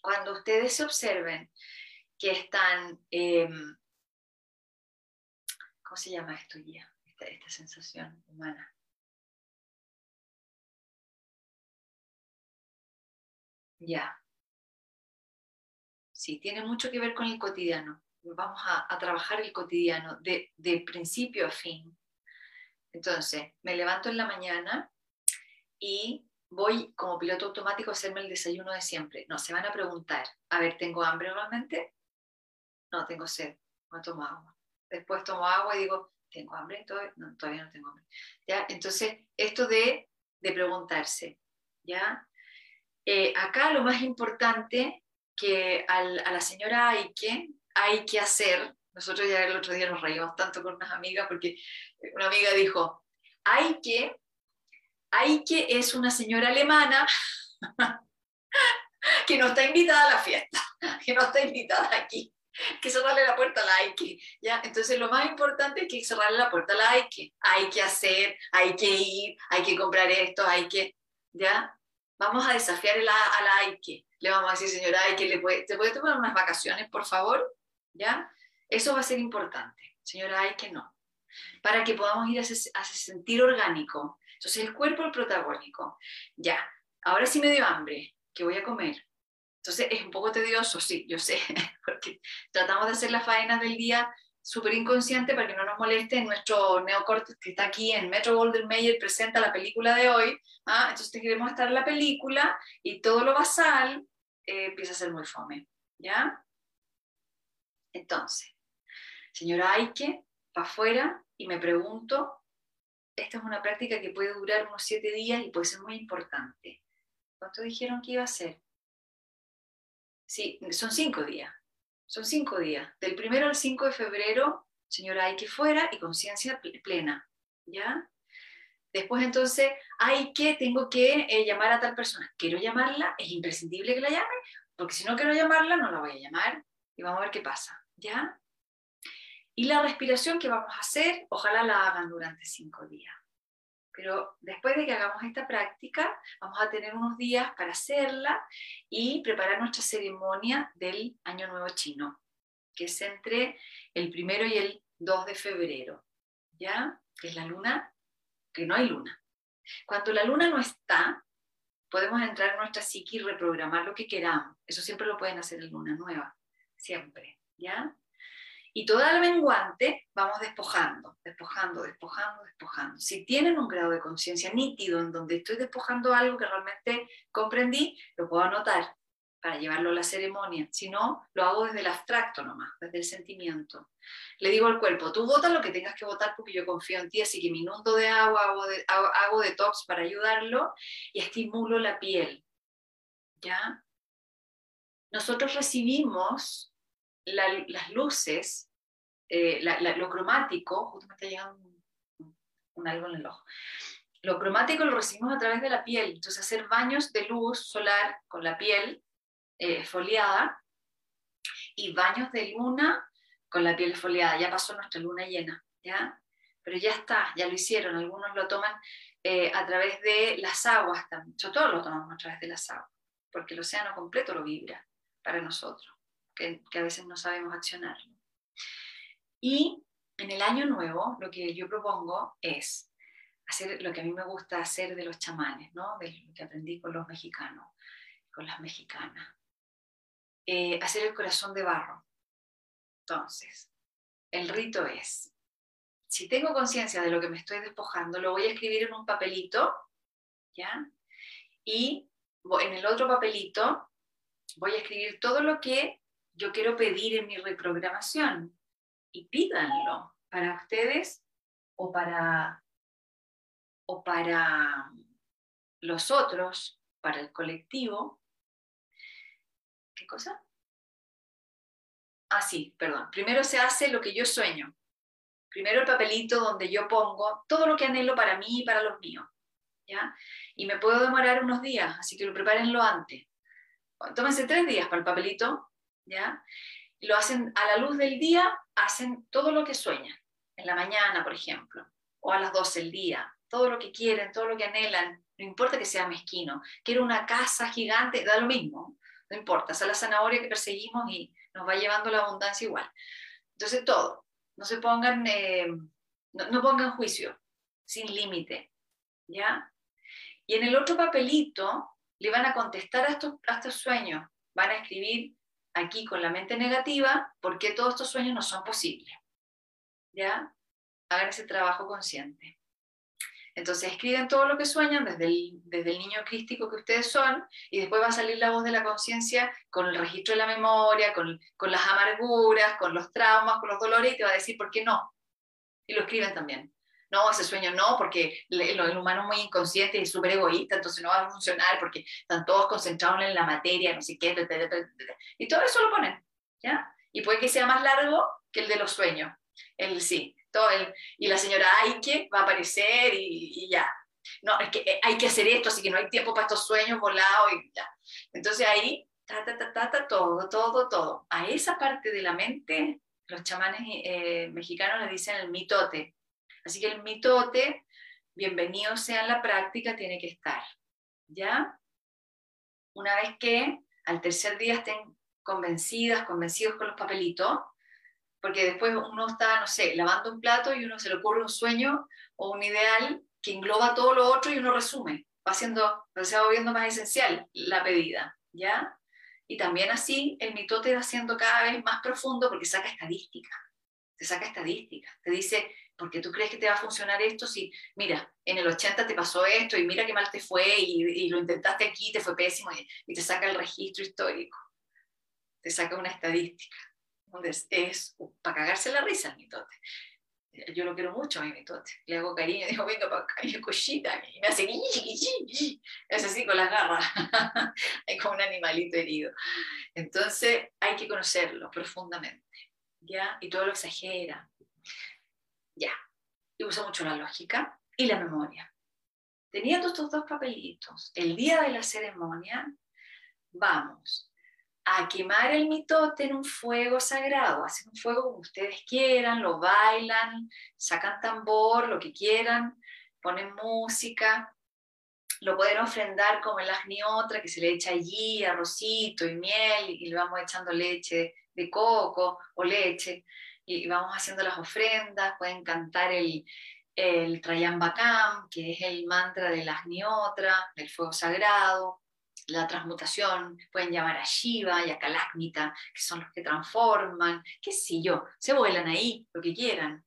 Cuando ustedes se observen que están, em, ¿cómo se llama esto ya? esta sensación humana. Ya. Sí, tiene mucho que ver con el cotidiano. Vamos a, trabajar el cotidiano de, principio a fin. Entonces, me levanto en la mañana y voy como piloto automático a hacerme el desayuno de siempre. No, se van a preguntar, a ver, ¿tengo hambre normalmente? No, tengo sed, no tomo agua. Después tomo agua y digo, ¿tengo hambre? Todavía no, todavía no tengo hambre. ¿Ya? Entonces, esto de, de preguntarse, ¿ya? Eh, acá lo más importante que a la señora Aike hay que hacer, nosotros ya el otro día nos reímos tanto con unas amigas porque una amiga dijo, Aike, Aike es una señora alemana que no está invitada a la fiesta, que no está invitada aquí, que cerrarle la puerta a la Aike, ¿ya? Entonces lo más importante es que cerrarle la puerta a la Aike, hay que hacer, hay que ir, hay que comprar esto, hay que, ¿ya? Vamos a desafiar a la Aike. Le vamos a decir, señora Aike, ¿le puede, ¿te puede tomar unas vacaciones, por favor? ¿Ya? Eso va a ser importante. Señora Aike, no. Para que podamos ir a ese, sentir orgánico. Entonces, el cuerpo el protagónico. Ya, ahora sí me dio hambre. ¿Qué voy a comer? Entonces, es un poco tedioso, sí, yo sé, porque tratamos de hacer las faenas del día súper inconsciente para que no nos moleste. Nuestro neocorte que está aquí en Metro Golden Mayer presenta la película de hoy. ¿ah? Entonces queremos estar en la película y todo lo basal eh, empieza a ser muy fome. ¿Ya? Entonces, señora Aike, para afuera y me pregunto, esta es una práctica que puede durar unos siete días y puede ser muy importante. ¿Cuánto dijeron que iba a ser? Sí, son cinco días. Son cinco días. Del primero al 5 de febrero, señora, hay que fuera y conciencia plena. ¿Ya? Después entonces, hay tengo que eh, llamar a tal persona. Quiero llamarla, es imprescindible que la llame, porque si no quiero llamarla, no la voy a llamar y vamos a ver qué pasa. ¿Ya? Y la respiración que vamos a hacer, ojalá la hagan durante cinco días. Pero después de que hagamos esta práctica, vamos a tener unos días para hacerla y preparar nuestra ceremonia del Año Nuevo Chino, que es entre el primero y el 2 de febrero, ¿ya? Que es la luna, que no hay luna. Cuando la luna no está, podemos entrar en nuestra psique y reprogramar lo que queramos. Eso siempre lo pueden hacer en luna nueva, siempre, ¿ya? Y toda la menguante vamos despojando, despojando, despojando, despojando. Si tienen un grado de conciencia nítido en donde estoy despojando algo que realmente comprendí, lo puedo anotar para llevarlo a la ceremonia. Si no, lo hago desde el abstracto nomás, desde el sentimiento. Le digo al cuerpo, tú votas lo que tengas que votar porque yo confío en ti, así que me inundo de agua, hago, de, hago detox para ayudarlo y estimulo la piel. ¿Ya? Nosotros recibimos las luces, eh, lo cromático, justo me está llegando un, algo en el ojo, lo cromático lo recibimos a través de la piel, entonces hacer baños de luz solar con la piel eh, foliada y baños de luna con la piel foliada, ya pasó nuestra luna llena, ¿ya? Pero ya está, ya lo hicieron, algunos lo toman eh, a través de las aguas también, todos lo tomamos a través de las aguas, porque el océano completo lo vibra para nosotros que, a veces no sabemos accionar. Y en el año nuevo lo que yo propongo es hacer lo que a mí me gusta hacer de los chamanes, ¿no? de lo que aprendí con los mexicanos, con las mexicanas. Eh, hacer el corazón de barro. Entonces, el rito es, si tengo conciencia de lo que me estoy despojando, lo voy a escribir en un papelito, ¿ya? Y en el otro papelito voy a escribir todo lo que yo quiero pedir en mi reprogramación y pídanlo para ustedes o para, o para los otros, para el colectivo. ¿Qué cosa? Ah, sí, perdón. Primero se hace lo que yo sueño. Primero el papelito donde yo pongo todo lo que anhelo para mí y para los míos. ¿ya? Y me puedo demorar unos días, así que lo prepárenlo antes. Tómense tres días para el papelito, ¿ya? lo hacen a la luz del día, hacen todo lo que sueñan, en la mañana, por ejemplo, o a las 12 del día, todo lo que quieren, todo lo que anhelan, no importa que sea mezquino, quiero una casa gigante, da lo mismo, no importa, es la zanahoria que perseguimos y nos va llevando la abundancia igual. Entonces todo, no se pongan, eh, no, pongan juicio, sin límite, ¿ya? Y en el otro papelito le van a contestar a estos, a estos sueños, van a escribir aquí con la mente negativa por qué todos estos sueños no son posibles. ¿Ya? Hagan ese trabajo consciente. Entonces escriben todo lo que sueñan desde el, desde el niño crístico que ustedes son y después va a salir la voz de la conciencia con el registro de la memoria, con, con las amarguras, con los traumas, con los dolores y te va a decir por qué no. Y lo escriben también no, ese sueño no, porque el, humano es muy inconsciente y súper egoísta, entonces no va a funcionar porque están todos concentrados en la materia, no sé qué, y todo eso lo ponen, ¿ya? Y puede que sea más largo que el de los sueños, el sí, todo el, y la señora Aike va a aparecer y, ya. No, es que eh, hay que hacer esto, así que no hay tiempo para estos sueños volados y ya. Entonces ahí, ta, ta, ta, ta, todo, todo, todo. A esa parte de la mente, los chamanes eh, mexicanos le dicen el mitote, Así que el mitote, bienvenido sea en la práctica, tiene que estar. ¿Ya? Una vez que al tercer día estén convencidas, convencidos con los papelitos, porque después uno está, no sé, lavando un plato y uno se le ocurre un sueño o un ideal que engloba todo lo otro y uno resume, va haciendo, se va volviendo más esencial la pedida, ¿ya? Y también así el mitote va siendo cada vez más profundo porque saca estadística, te saca estadística, te dice porque tú crees que te va a funcionar esto si, mira, en el 80 te pasó esto y mira qué mal te fue y, lo intentaste aquí, te fue pésimo y, te saca el registro histórico, te saca una estadística, es, para cagarse la risa el mitote. Yo lo quiero mucho a mi mitote, le hago cariño, digo, venga para acá, y cosita, y me hace es así con las garras, es como un animalito herido. Entonces hay que conocerlo profundamente, ¿ya? Y todo lo exagera, ya. Y usa mucho la lógica y la memoria. Teniendo estos dos papelitos, el día de la ceremonia, vamos a quemar el mitote en un fuego sagrado. Hacen un fuego como ustedes quieran, lo bailan, sacan tambor, lo que quieran, ponen música. Lo pueden ofrendar como el otra que se le echa allí arrocito y miel y le vamos echando leche de coco o leche y vamos haciendo las ofrendas, pueden cantar el, el Trayambakam, que es el mantra de las Niotra, del fuego sagrado, la transmutación, pueden llamar a Shiva y a Kalakmita, que son los que transforman, qué sé yo, se vuelan ahí, lo que quieran.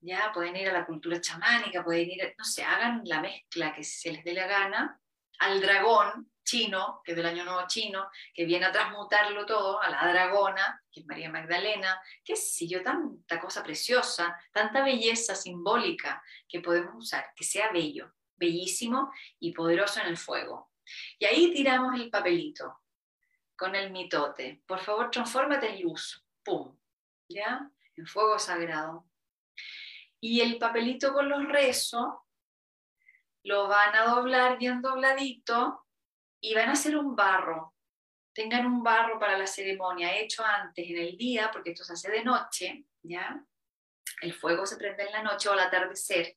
Ya pueden ir a la cultura chamánica, pueden ir, no sé, hagan la mezcla que se les dé la gana, al dragón, chino, que es del año nuevo chino, que viene a transmutarlo todo, a la dragona, que es María Magdalena, qué sé yo, tanta cosa preciosa, tanta belleza simbólica que podemos usar, que sea bello, bellísimo y poderoso en el fuego. Y ahí tiramos el papelito con el mitote. Por favor, transfórmate en luz. ¡Pum! ¿Ya? En fuego sagrado. Y el papelito con los rezos lo van a doblar bien dobladito y van a hacer un barro. Tengan un barro para la ceremonia hecho antes en el día, porque esto se hace de noche, ¿ya? El fuego se prende en la noche o al atardecer,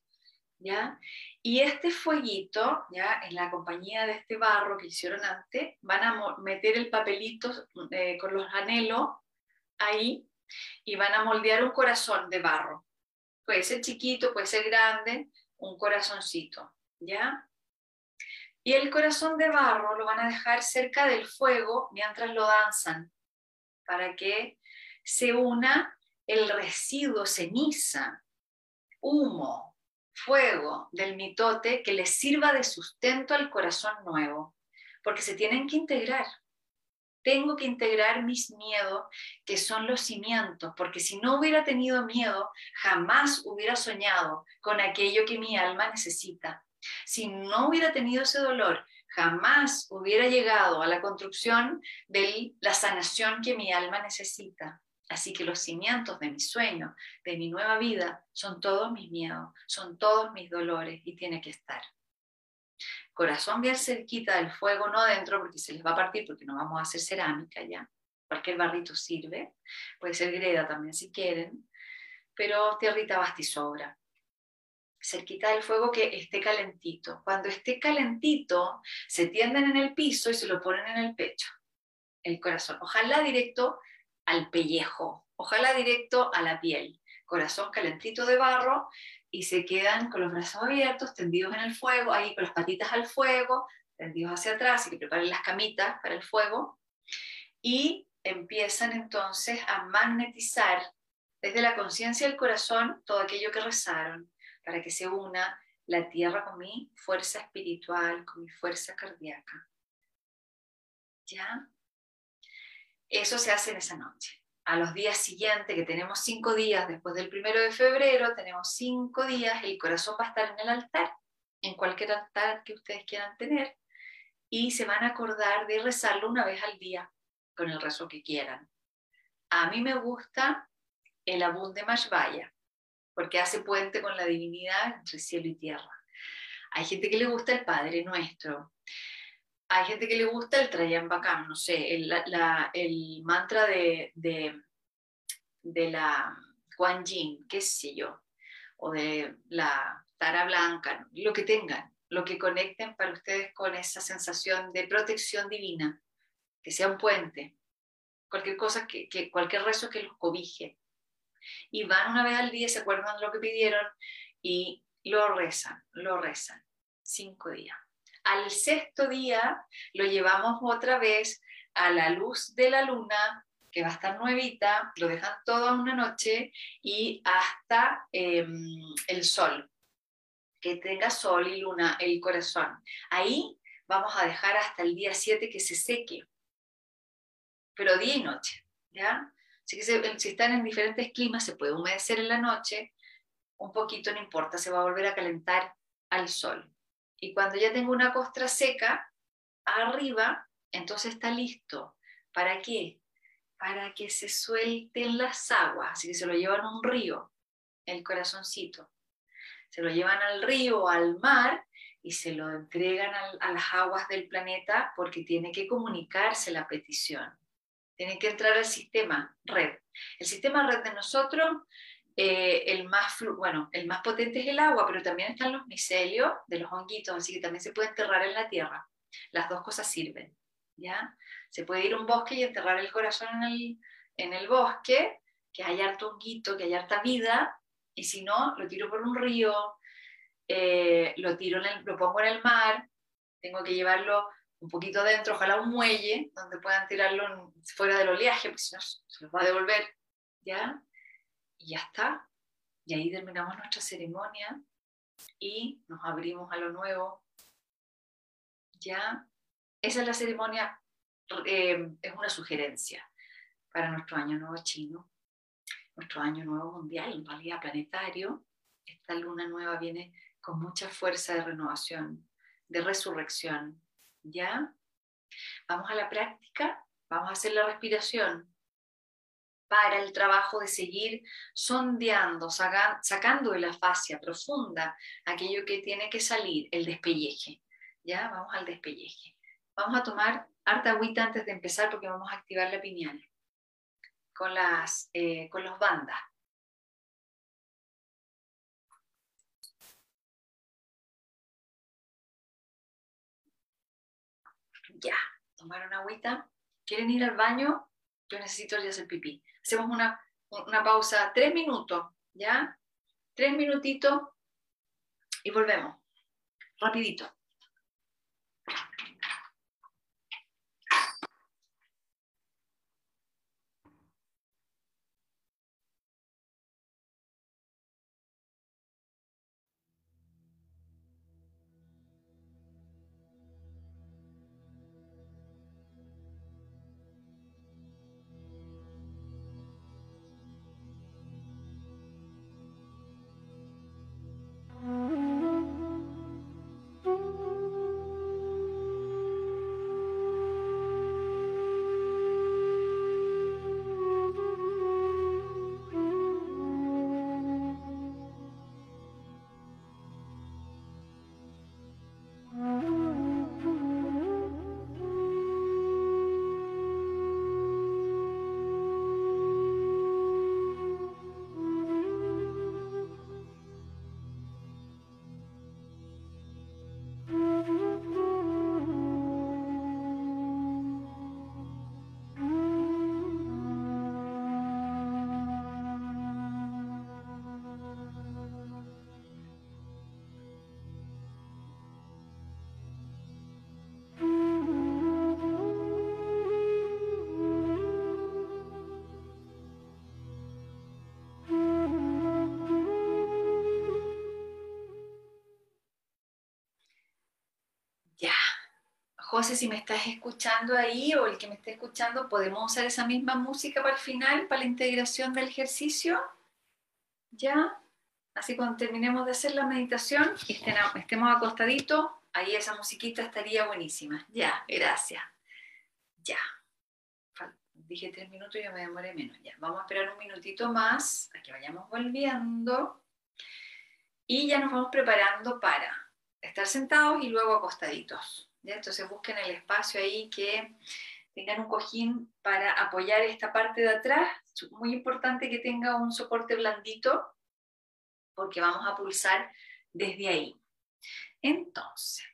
¿ya? Y este fueguito, ¿ya? En la compañía de este barro que hicieron antes, van a meter el papelito eh, con los anhelos ahí y van a moldear un corazón de barro. Puede ser chiquito, puede ser grande, un corazoncito, ¿ya? Y el corazón de barro lo van a dejar cerca del fuego mientras lo danzan, para que se una el residuo ceniza, humo, fuego del mitote que les sirva de sustento al corazón nuevo, porque se tienen que integrar. tengo que integrar mis miedos, que son los cimientos, porque si no hubiera tenido miedo, jamás hubiera soñado con aquello que mi alma necesita. Si no hubiera tenido ese dolor, jamás hubiera llegado a la construcción de la sanación que mi alma necesita. Así que los cimientos de mi sueño, de mi nueva vida, son todos mis miedos, son todos mis dolores y tiene que estar. Corazón bien cerquita del fuego, no adentro porque se les va a partir porque no vamos a hacer cerámica ya. Cualquier barrito sirve, puede ser greda también si quieren, pero tierrita basta y sobra cerquita del fuego que esté calentito. Cuando esté calentito, se tienden en el piso y se lo ponen en el pecho, el corazón. Ojalá directo al pellejo, ojalá directo a la piel. Corazón calentito de barro y se quedan con los brazos abiertos, tendidos en el fuego, ahí con las patitas al fuego, tendidos hacia atrás y que preparen las camitas para el fuego. Y empiezan entonces a magnetizar desde la conciencia del corazón todo aquello que rezaron, para que se una la tierra con mi fuerza espiritual, con mi fuerza cardíaca. ¿Ya? Eso se hace en esa noche. A los días siguientes, que tenemos cinco días después del primero de febrero, tenemos cinco días, el corazón va a estar en el altar, en cualquier altar que ustedes quieran tener, y se van a acordar de rezarlo una vez al día, con el rezo que quieran. A mí me gusta el Abunde Mashvaya, porque hace puente con la divinidad entre cielo y tierra. Hay gente que le gusta el Padre Nuestro. Hay gente que le gusta el Trayan Bakam, no sé, el, mantra de, de, la Kuan Yin, qué sé yo, o de la Tara Blanca, lo que tengan, lo que conecten para ustedes con esa sensación de protección divina, que sea un puente, cualquier cosa, que, que cualquier rezo que los cobije y van una vez al día, se acuerdan de lo que pidieron y lo rezan, lo rezan, cinco días. Al sexto día lo llevamos otra vez a la luz de la luna, que va a estar nuevita, lo dejan toda una noche y hasta em, el sol, que tenga sol y luna el corazón. Ahí vamos a dejar hasta el día 7 que se seque, pero día y noche, ¿ya? Así que si están en diferentes climas, se puede humedecer en la noche, un poquito no importa, se va a volver a calentar al sol. Y cuando ya tengo una costra seca arriba, entonces está listo. ¿Para qué? Para que se suelten las aguas, así que se lo llevan a un río, el corazoncito. Se lo llevan al río al mar y se lo entregan a las aguas del planeta porque tiene que comunicarse la petición tienen que entrar al sistema red. El sistema red de nosotros, eh, el, más bueno, el más potente es el agua, pero también están los micelios de los honguitos, así que también se puede enterrar en la tierra. Las dos cosas sirven. ¿ya? Se puede ir a un bosque y enterrar el corazón en el, en el bosque, que haya harto honguito, que haya harta vida, y si no, lo tiro por un río, eh, lo, tiro lo pongo en el mar, tengo que llevarlo un poquito adentro, ojalá un muelle donde puedan tirarlo fuera del oleaje, porque si no se los va a devolver, ¿ya? Y ya está. Y ahí terminamos nuestra ceremonia y nos abrimos a lo nuevo. ¿Ya? Esa es la ceremonia, eh, es una sugerencia para nuestro año nuevo chino, nuestro año nuevo mundial, en realidad planetario. Esta luna nueva viene con mucha fuerza de renovación, de resurrección, ¿Ya? Vamos a la práctica, vamos a hacer la respiración para el trabajo de seguir sondeando, sacando de la fascia profunda aquello que tiene que salir, el despelleje. ¿Ya? Vamos al despelleje. Vamos a tomar harta agüita antes de empezar porque vamos a activar la piñal con, las, eh, con los bandas. Ya, tomaron agüita, quieren ir al baño, yo necesito ya hacer pipí. Hacemos una, una pausa, tres minutos, ¿ya? Tres minutitos y volvemos, rapidito. José, si me estás escuchando ahí o el que me esté escuchando, ¿podemos usar esa misma música para el final, para la integración del ejercicio? ¿Ya? Así cuando terminemos de hacer la meditación estemos acostaditos, ahí esa musiquita estaría buenísima. Ya, gracias. Ya. Dije tres minutos y yo me demoré menos. Ya, vamos a esperar un minutito más a que vayamos volviendo. Y ya nos vamos preparando para estar sentados y luego acostaditos. Entonces busquen el espacio ahí que tengan un cojín para apoyar esta parte de atrás. Es muy importante que tenga un soporte blandito porque vamos a pulsar desde ahí. Entonces,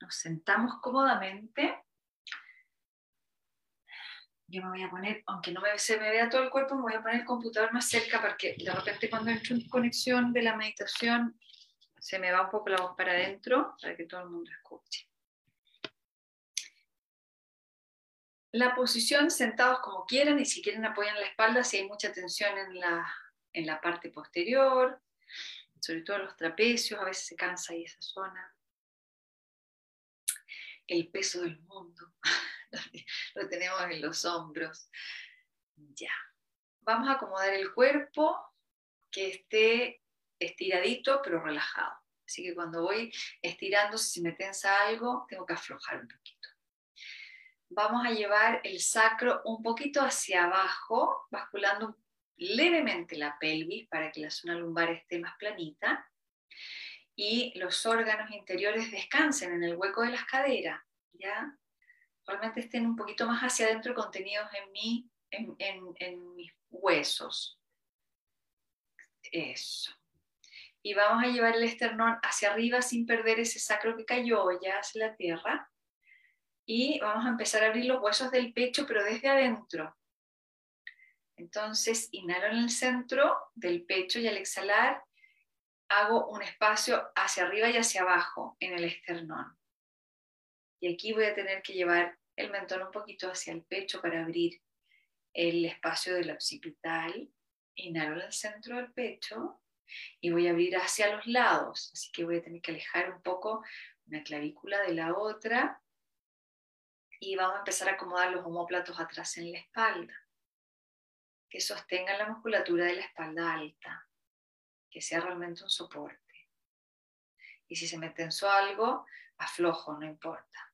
nos sentamos cómodamente. Yo me voy a poner, aunque no se me vea todo el cuerpo, me voy a poner el computador más cerca porque de repente cuando entro en conexión de la meditación se me va un poco la voz para adentro para que todo el mundo escuche. La posición sentados como quieran y si quieren apoyan la espalda si hay mucha tensión en la, en la parte posterior, sobre todo los trapecios, a veces se cansa ahí esa zona. El peso del mundo lo tenemos en los hombros. Ya. Vamos a acomodar el cuerpo que esté estiradito pero relajado. Así que cuando voy estirando, si me tensa algo, tengo que aflojar un poquito. Vamos a llevar el sacro un poquito hacia abajo, basculando levemente la pelvis para que la zona lumbar esté más planita y los órganos interiores descansen en el hueco de las caderas, ¿ya? Realmente estén un poquito más hacia adentro contenidos en, en mis huesos. Eso y vamos a llevar el esternón hacia arriba sin perder ese sacro que cayó ya hacia la tierra. Y vamos a empezar a abrir los huesos del pecho, pero desde adentro. Entonces, inhalo en el centro del pecho y al exhalar hago un espacio hacia arriba y hacia abajo en el esternón. Y aquí voy a tener que llevar el mentón un poquito hacia el pecho para abrir el espacio del occipital. Inhalo en el centro del pecho y voy a abrir hacia los lados, así que voy a tener que alejar un poco una clavícula de la otra y vamos a empezar a acomodar los homóplatos atrás en la espalda, que sostengan la musculatura de la espalda alta, que sea realmente un soporte. Y si se me tensó algo, aflojo, no importa.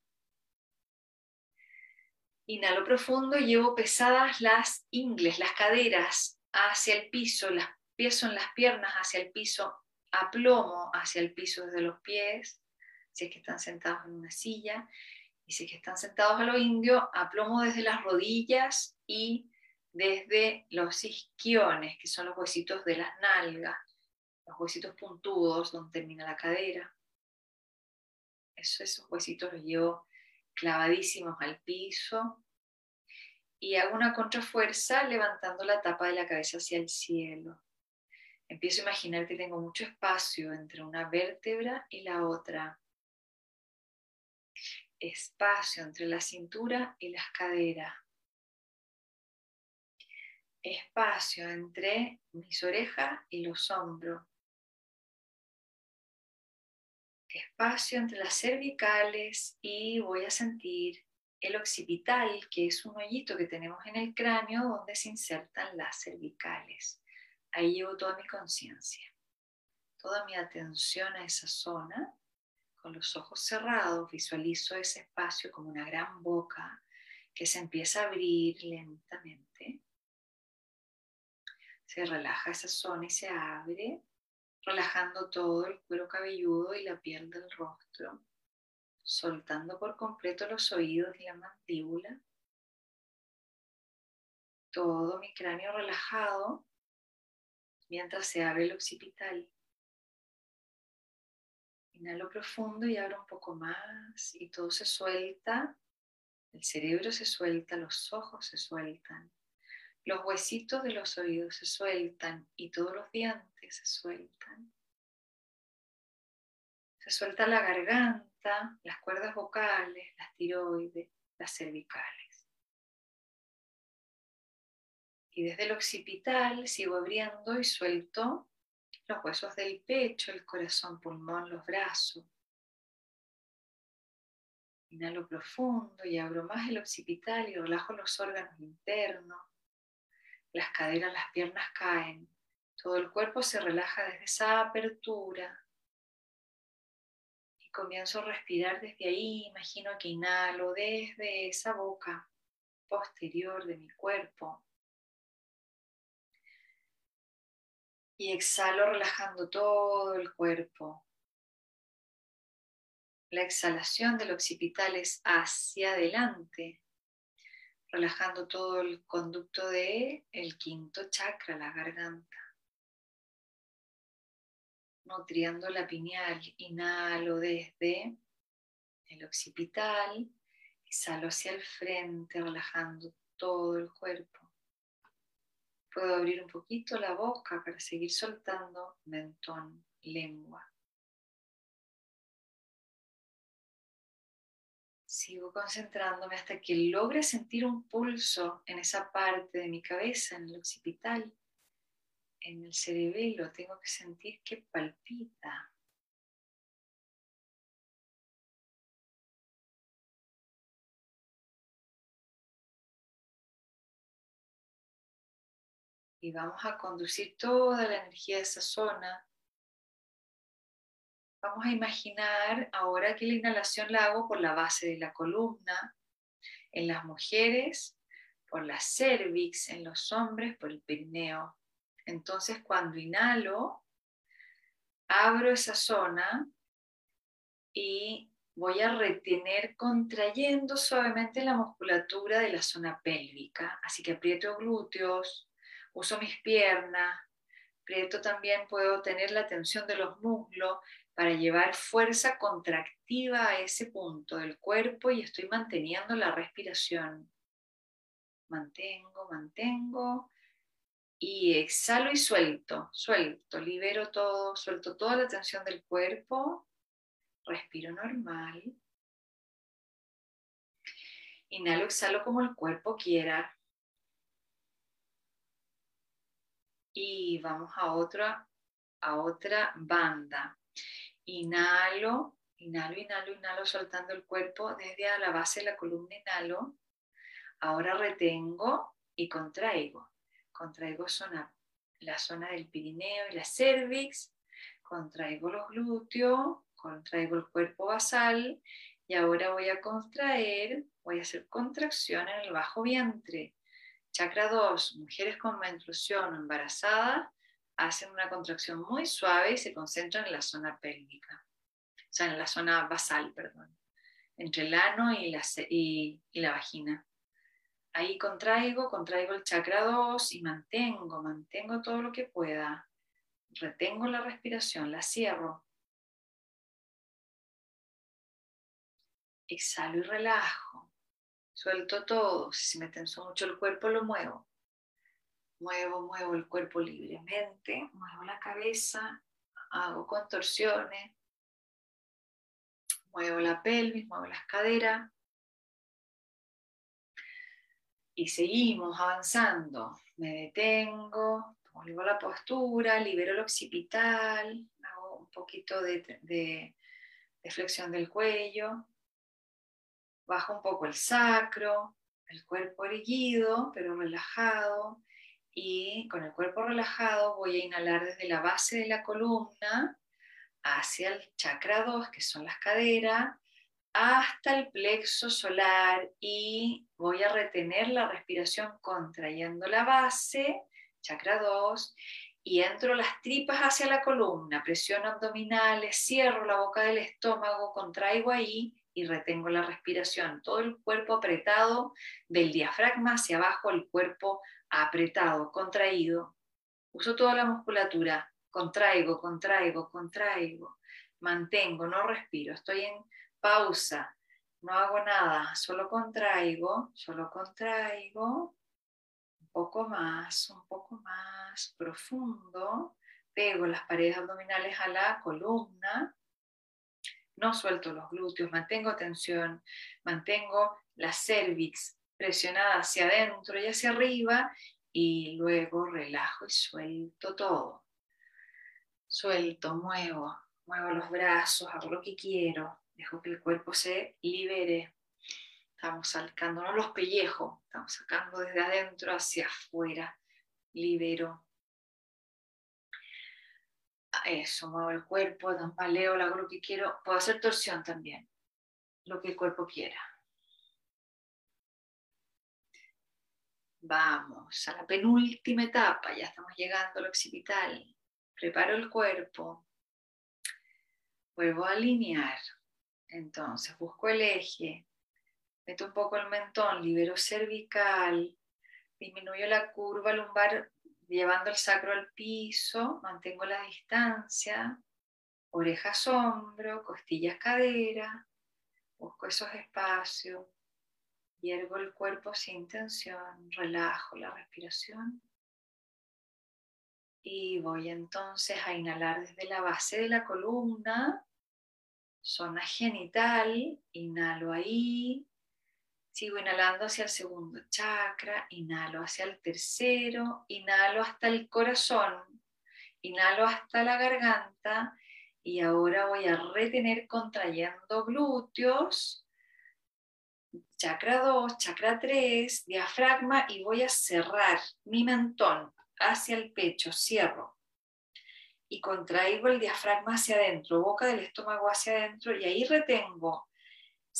Inhalo profundo llevo pesadas las ingles, las caderas hacia el piso, las pies en las piernas hacia el piso, aplomo hacia el piso desde los pies, si es que están sentados en una silla, y si es que están sentados a lo indio, aplomo desde las rodillas y desde los isquiones, que son los huesitos de las nalgas, los huesitos puntudos donde termina la cadera. Eso, esos huesitos los llevo clavadísimos al piso y hago una contrafuerza levantando la tapa de la cabeza hacia el cielo empiezo a imaginar que tengo mucho espacio entre una vértebra y la otra. Espacio entre la cintura y las caderas. Espacio entre mis orejas y los hombros. Espacio entre las cervicales y voy a sentir el occipital, que es un hoyito que tenemos en el cráneo donde se insertan las cervicales. Ahí llevo toda mi conciencia, toda mi atención a esa zona. Con los ojos cerrados visualizo ese espacio como una gran boca que se empieza a abrir lentamente. Se relaja esa zona y se abre, relajando todo el cuero cabelludo y la piel del rostro, soltando por completo los oídos y la mandíbula. Todo mi cráneo relajado mientras se abre el occipital. Inhalo profundo y abro un poco más y todo se suelta. El cerebro se suelta, los ojos se sueltan, los huesitos de los oídos se sueltan y todos los dientes se sueltan. Se suelta la garganta, las cuerdas vocales, las tiroides, las cervicales. Y desde el occipital sigo abriendo y suelto los huesos del pecho, el corazón, pulmón, los brazos. Inhalo profundo y abro más el occipital y relajo los órganos internos. Las caderas, las piernas caen. Todo el cuerpo se relaja desde esa apertura. Y comienzo a respirar desde ahí. Imagino que inhalo desde esa boca posterior de mi cuerpo. Y exhalo relajando todo el cuerpo. La exhalación del occipital es hacia adelante, relajando todo el conducto de el quinto chakra, la garganta. Nutriendo la pineal, inhalo desde el occipital, exhalo hacia el frente, relajando todo el cuerpo. Puedo abrir un poquito la boca para seguir soltando mentón, lengua. Sigo concentrándome hasta que logre sentir un pulso en esa parte de mi cabeza, en el occipital, en el cerebelo. Tengo que sentir que palpita. Y vamos a conducir toda la energía de esa zona Vamos a imaginar ahora que la inhalación la hago por la base de la columna, en las mujeres por la cervix, en los hombres por el perineo. Entonces cuando inhalo, abro esa zona y voy a retener contrayendo suavemente la musculatura de la zona pélvica. Así que aprieto glúteos, uso mis piernas, aprieto también puedo tener la tensión de los muslos para llevar fuerza contractiva a ese punto del cuerpo y estoy manteniendo la respiración. Mantengo, mantengo y exhalo y suelto, suelto, libero todo, suelto toda la tensión del cuerpo, respiro normal. Inhalo, exhalo como el cuerpo quiera. Y vamos a otra, a otra banda. Inhalo, inhalo, inhalo, inhalo, soltando el cuerpo desde la base de la columna, inhalo. Ahora retengo y contraigo. Contraigo zona, la zona del Pirineo y la cervix. Contraigo los glúteos, contraigo el cuerpo basal. Y ahora voy a contraer, voy a hacer contracción en el bajo vientre. Chakra 2, mujeres con menstruación o embarazadas, hacen una contracción muy suave y se concentran en la zona pélvica, o sea, en la zona basal, perdón, entre el ano y la, y, la vagina. Ahí contraigo, contraigo el chakra 2 y mantengo, mantengo todo lo que pueda. Retengo la respiración, la cierro. Exhalo y relajo. Suelto todo. Si me tenso mucho el cuerpo, lo muevo. Muevo, muevo el cuerpo libremente, muevo la cabeza, hago contorsiones, muevo la pelvis, muevo las caderas. Y seguimos avanzando. Me detengo, vuelvo la postura, libero el occipital, hago un poquito de flexión del cuello, bajo un poco el sacro, el cuerpo erguido, pero relajado, y con el cuerpo relajado voy a inhalar desde la base de la columna hacia el chakra 2, que son las caderas, hasta el plexo solar y voy a retener la respiración contrayendo la base, chakra 2, y entro las tripas hacia la columna, presión abdominales, cierro la boca del estómago, contraigo ahí retengo la respiración. Todo el cuerpo apretado del diafragma hacia abajo, el cuerpo apretado, contraído. Uso toda la musculatura, contraigo, contraigo, contraigo. Mantengo, no respiro, estoy en pausa, no hago nada, solo contraigo, solo contraigo. Un poco más, un poco más profundo. Pego las paredes abdominales a la columna. No suelto los glúteos, mantengo tensión, mantengo la cervix presionada hacia adentro y hacia arriba y luego relajo y suelto todo. Suelto, muevo, muevo los brazos, hago lo que quiero, Dejo que el cuerpo se libere. Estamos sacándonos los pellejos, estamos sacando desde adentro hacia afuera. Libero. Eso, muevo el cuerpo, tambaleo, hago lo que quiero. Puedo hacer torsión también, lo que el cuerpo quiera. Vamos a la penúltima etapa, ya estamos llegando al occipital. Preparo el cuerpo. Vuelvo a alinear. Entonces busco el eje. Meto un poco el mentón, libero cervical. Disminuyo la curva lumbar llevando el sacro al piso. Mantengo la distancia. Orejas, hombro, costillas, cadera. Busco esos espacios Hiervo el cuerpo sin tensión, relajo la respiración. Y voy entonces a inhalar desde la base de la columna, zona genital, inhalo ahí, sigo inhalando hacia el segundo chakra, inhalo hacia el tercero, inhalo hasta el corazón, inhalo hasta la garganta y ahora voy a retener contrayendo glúteos chakra 2, chakra 3, diafragma y voy a cerrar mi mentón hacia el pecho, cierro. Y contraigo el diafragma hacia adentro, boca del estómago hacia adentro y ahí retengo,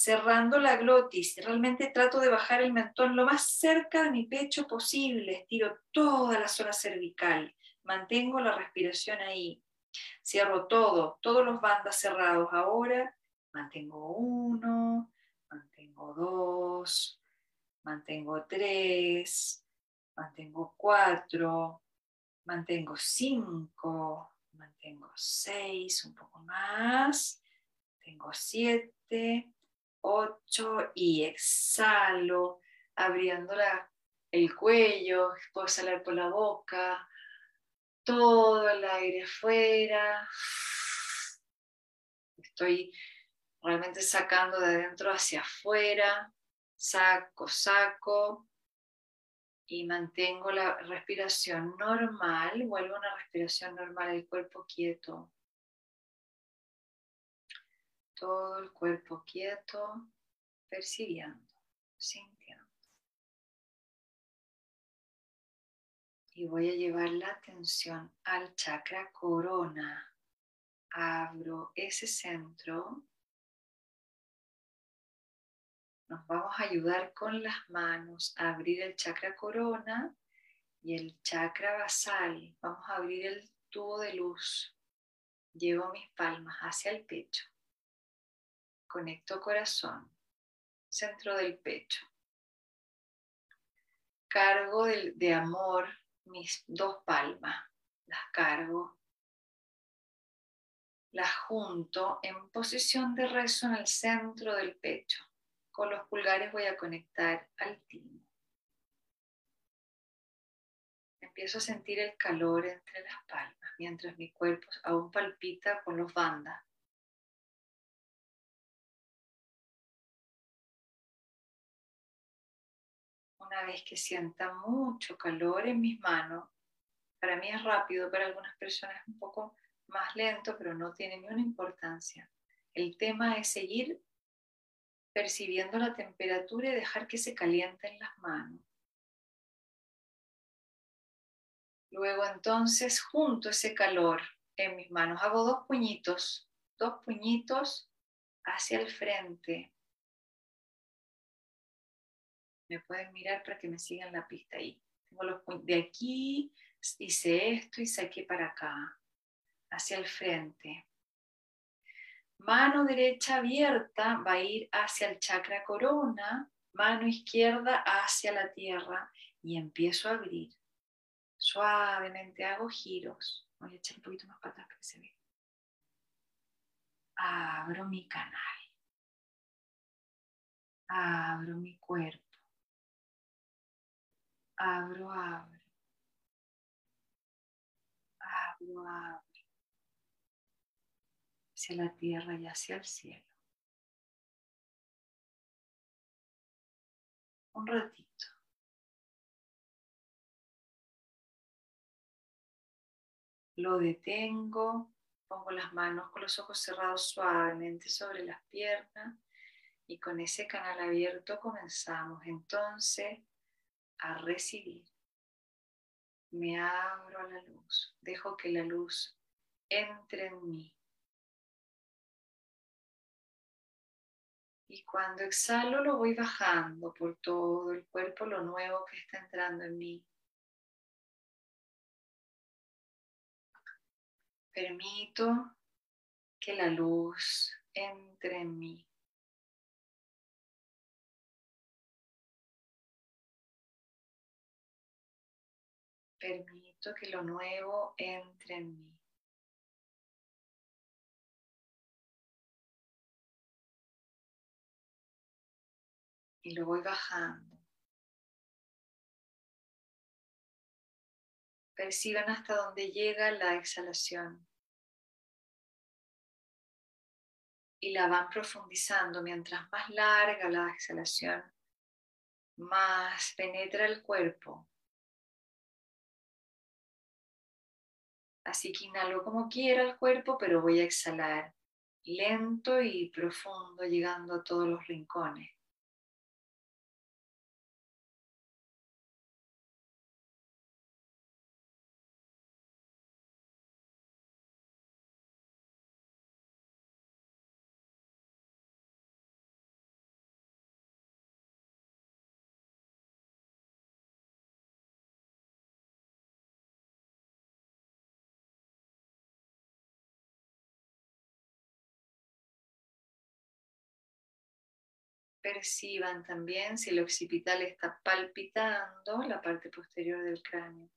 cerrando la glotis. Realmente trato de bajar el mentón lo más cerca de mi pecho posible, estiro toda la zona cervical, mantengo la respiración ahí. Cierro todo, todos los bandas cerrados. Ahora mantengo uno, mantengo dos, mantengo tres, mantengo cuatro, mantengo cinco, mantengo seis, un poco más, tengo siete, ocho y exhalo, abriendo el cuello, puedo exhalar por la boca, todo el aire fuera. Estoy realmente sacando de adentro hacia afuera, saco, saco y mantengo la respiración normal, vuelvo a una respiración normal, el cuerpo quieto. Todo el cuerpo quieto, percibiendo, sintiendo. Y voy a llevar la atención al chakra corona. Abro ese centro nos vamos a ayudar con las manos a abrir el chakra corona y el chakra basal. Vamos a abrir el tubo de luz. Llevo mis palmas hacia el pecho. Conecto corazón, centro del pecho. Cargo de, amor mis dos palmas. Las cargo. Las junto en posición de rezo en el centro del pecho con los pulgares voy a conectar al timo. Empiezo a sentir el calor entre las palmas mientras mi cuerpo aún palpita con los bandas. Una vez que sienta mucho calor en mis manos, para mí es rápido, para algunas personas es un poco más lento, pero no tiene ni una importancia. El tema es seguir percibiendo la temperatura y dejar que se calienten las manos. Luego entonces junto ese calor en mis manos, hago dos puñitos, dos puñitos hacia el frente. Me pueden mirar para que me sigan la pista ahí. Tengo los de aquí, hice esto y saqué para acá, hacia el frente. Mano derecha abierta va a ir hacia el chakra corona, mano izquierda hacia la tierra y empiezo a abrir. Suavemente hago giros. Voy a echar un poquito más para atrás para que se vea. Abro mi canal. Abro mi cuerpo. Abro, abro. Abro, abro hacia la tierra y hacia el cielo. Un ratito. Lo detengo, Pongo las manos con los ojos cerrados suavemente sobre las piernas y con ese canal abierto comenzamos entonces a recibir. Me abro a la luz, dejo que la luz entre en mí. Y cuando exhalo lo voy bajando por todo el cuerpo, lo nuevo que está entrando en mí. Permito que la luz entre en mí. Permito que lo nuevo entre en mí. Y lo voy bajando. Perciban hasta dónde llega la exhalación. Y la van profundizando. Mientras más larga la exhalación, más penetra el cuerpo Así que inhalo como quiera el cuerpo, pero voy a exhalar lento y profundo, llegando a todos los rincones. Perciban también si el occipital está palpitando la parte posterior del cráneo.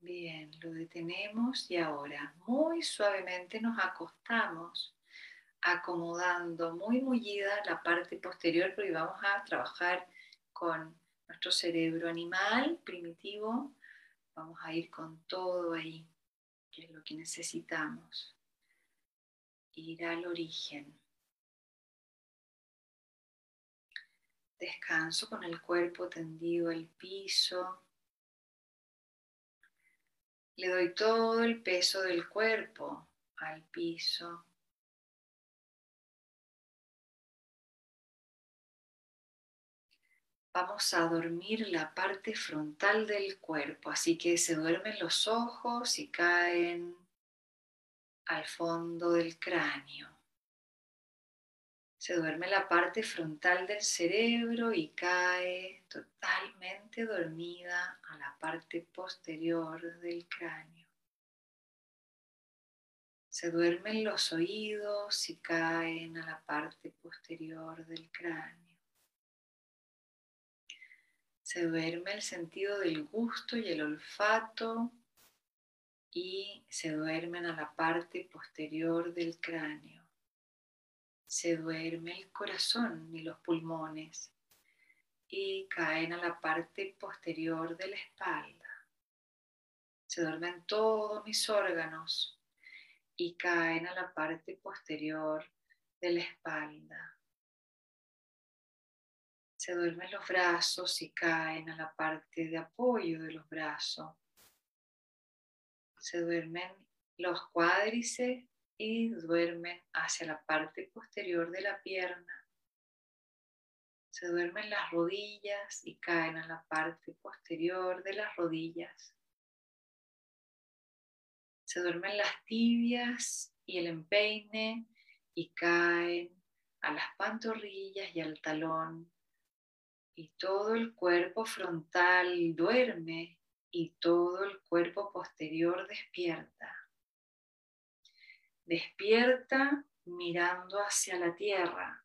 Bien, lo detenemos y ahora muy suavemente nos acostamos acomodando muy mullida la parte posterior porque vamos a trabajar con nuestro cerebro animal primitivo Vamos a ir con todo ahí, que es lo que necesitamos. Ir al origen. Descanso con el cuerpo tendido al piso. Le doy todo el peso del cuerpo al piso. Vamos a dormir la parte frontal del cuerpo, así que se duermen los ojos y caen al fondo del cráneo. Se duerme la parte frontal del cerebro y cae totalmente dormida a la parte posterior del cráneo. Se duermen los oídos y caen a la parte posterior del cráneo. Se duerme el sentido del gusto y el olfato y se duermen a la parte posterior del cráneo. Se duerme el corazón y los pulmones y caen a la parte posterior de la espalda. Se duermen todos mis órganos y caen a la parte posterior de la espalda. Se duermen los brazos y caen a la parte de apoyo de los brazos. Se duermen los cuádriceps y duermen hacia la parte posterior de la pierna. Se duermen las rodillas y caen a la parte posterior de las rodillas. Se duermen las tibias y el empeine y caen a las pantorrillas y al talón y todo el cuerpo frontal duerme y todo el cuerpo posterior despierta. Despierta mirando hacia la tierra.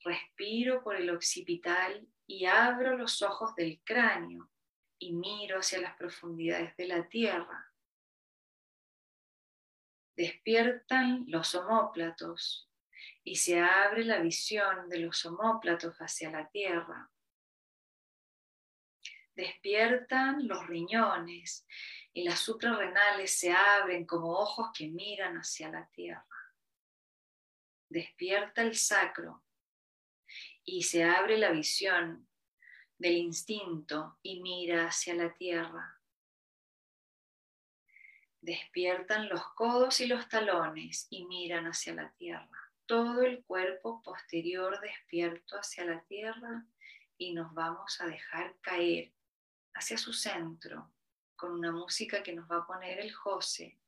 Respiro por el occipital y abro los ojos del cráneo y miro hacia las profundidades de la tierra. Despiertan los omóplatos y se abre la visión de los homóplatos hacia la tierra. Despiertan los riñones y las suprarrenales se abren como ojos que miran hacia la tierra. Despierta el sacro y se abre la visión del instinto y mira hacia la tierra. Despiertan los codos y los talones y miran hacia la tierra. Todo el cuerpo posterior despierto hacia la tierra y nos vamos a dejar caer hacia su centro con una música que nos va a poner el José.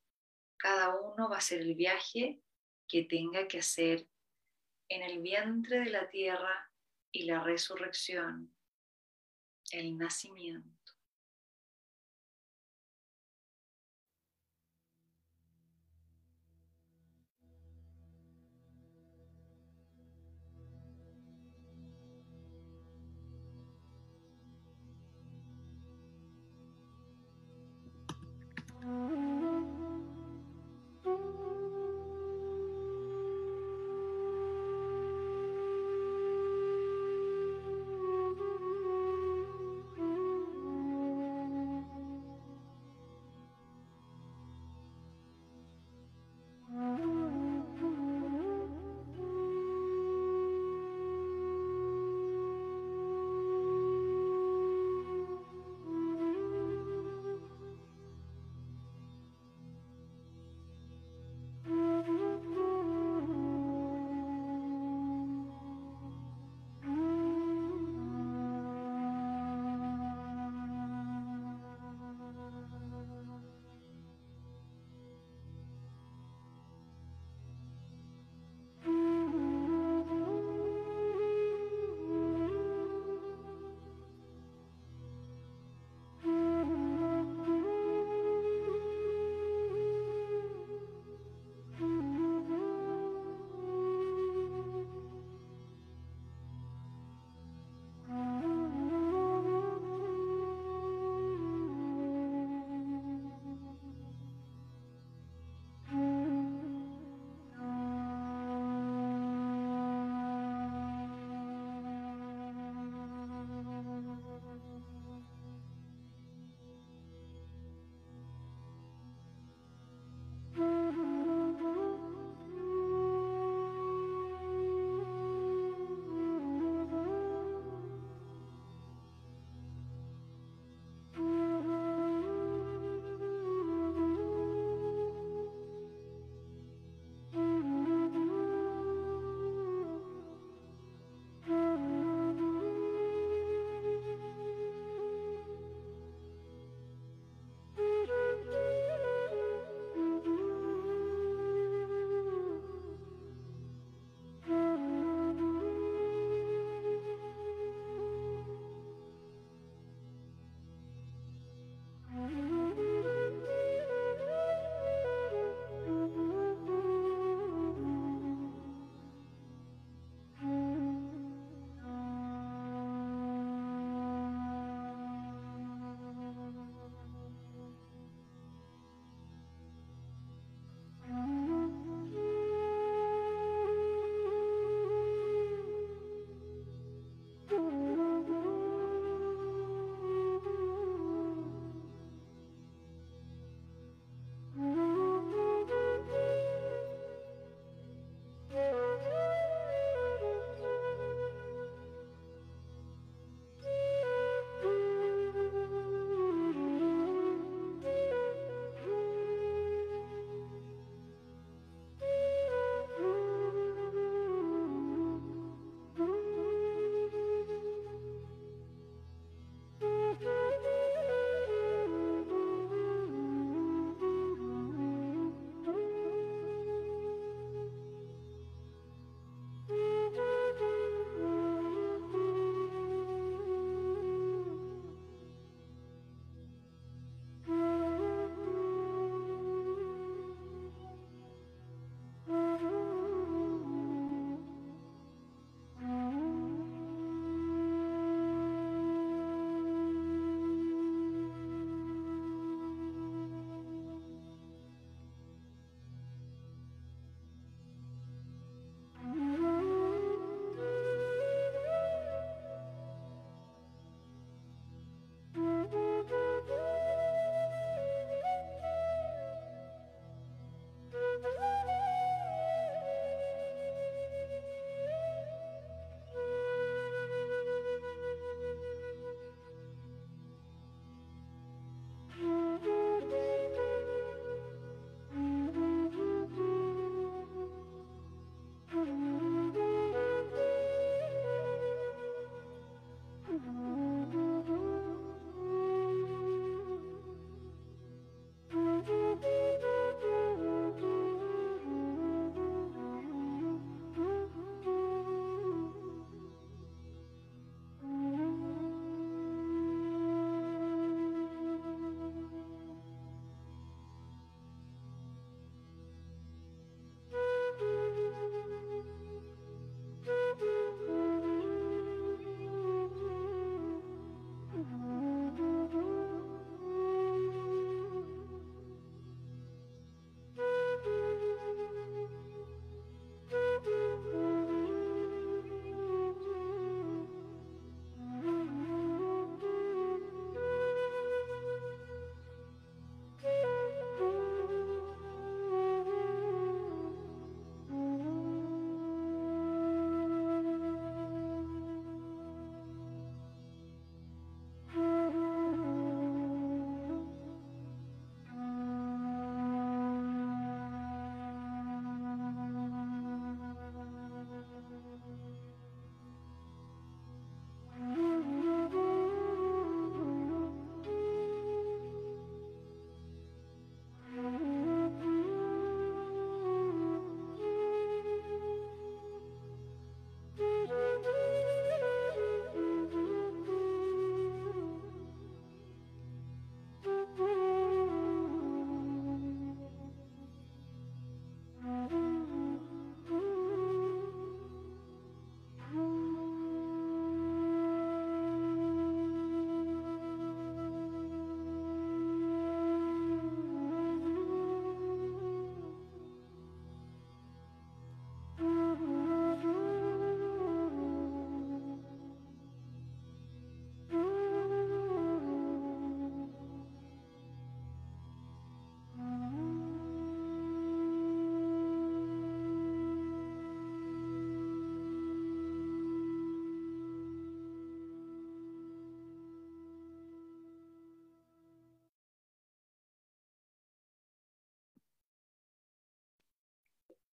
Cada uno va a hacer el viaje que tenga que hacer en el vientre de la tierra y la resurrección, el nacimiento. Mm-hmm.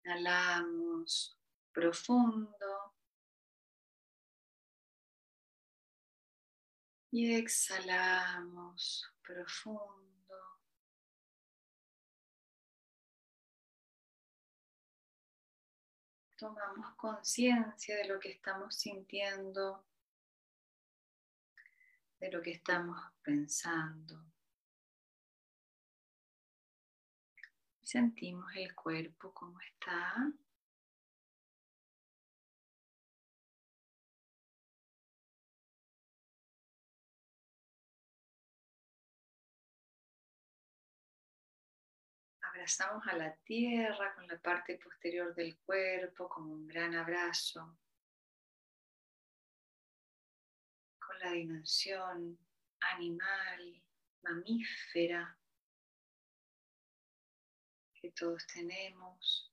Inhalamos profundo. Y exhalamos profundo. Tomamos conciencia de lo que estamos sintiendo, de lo que estamos pensando. Sentimos el cuerpo como está. Abrazamos a la tierra con la parte posterior del cuerpo como un gran abrazo. Con la dimensión animal, mamífera que todos tenemos.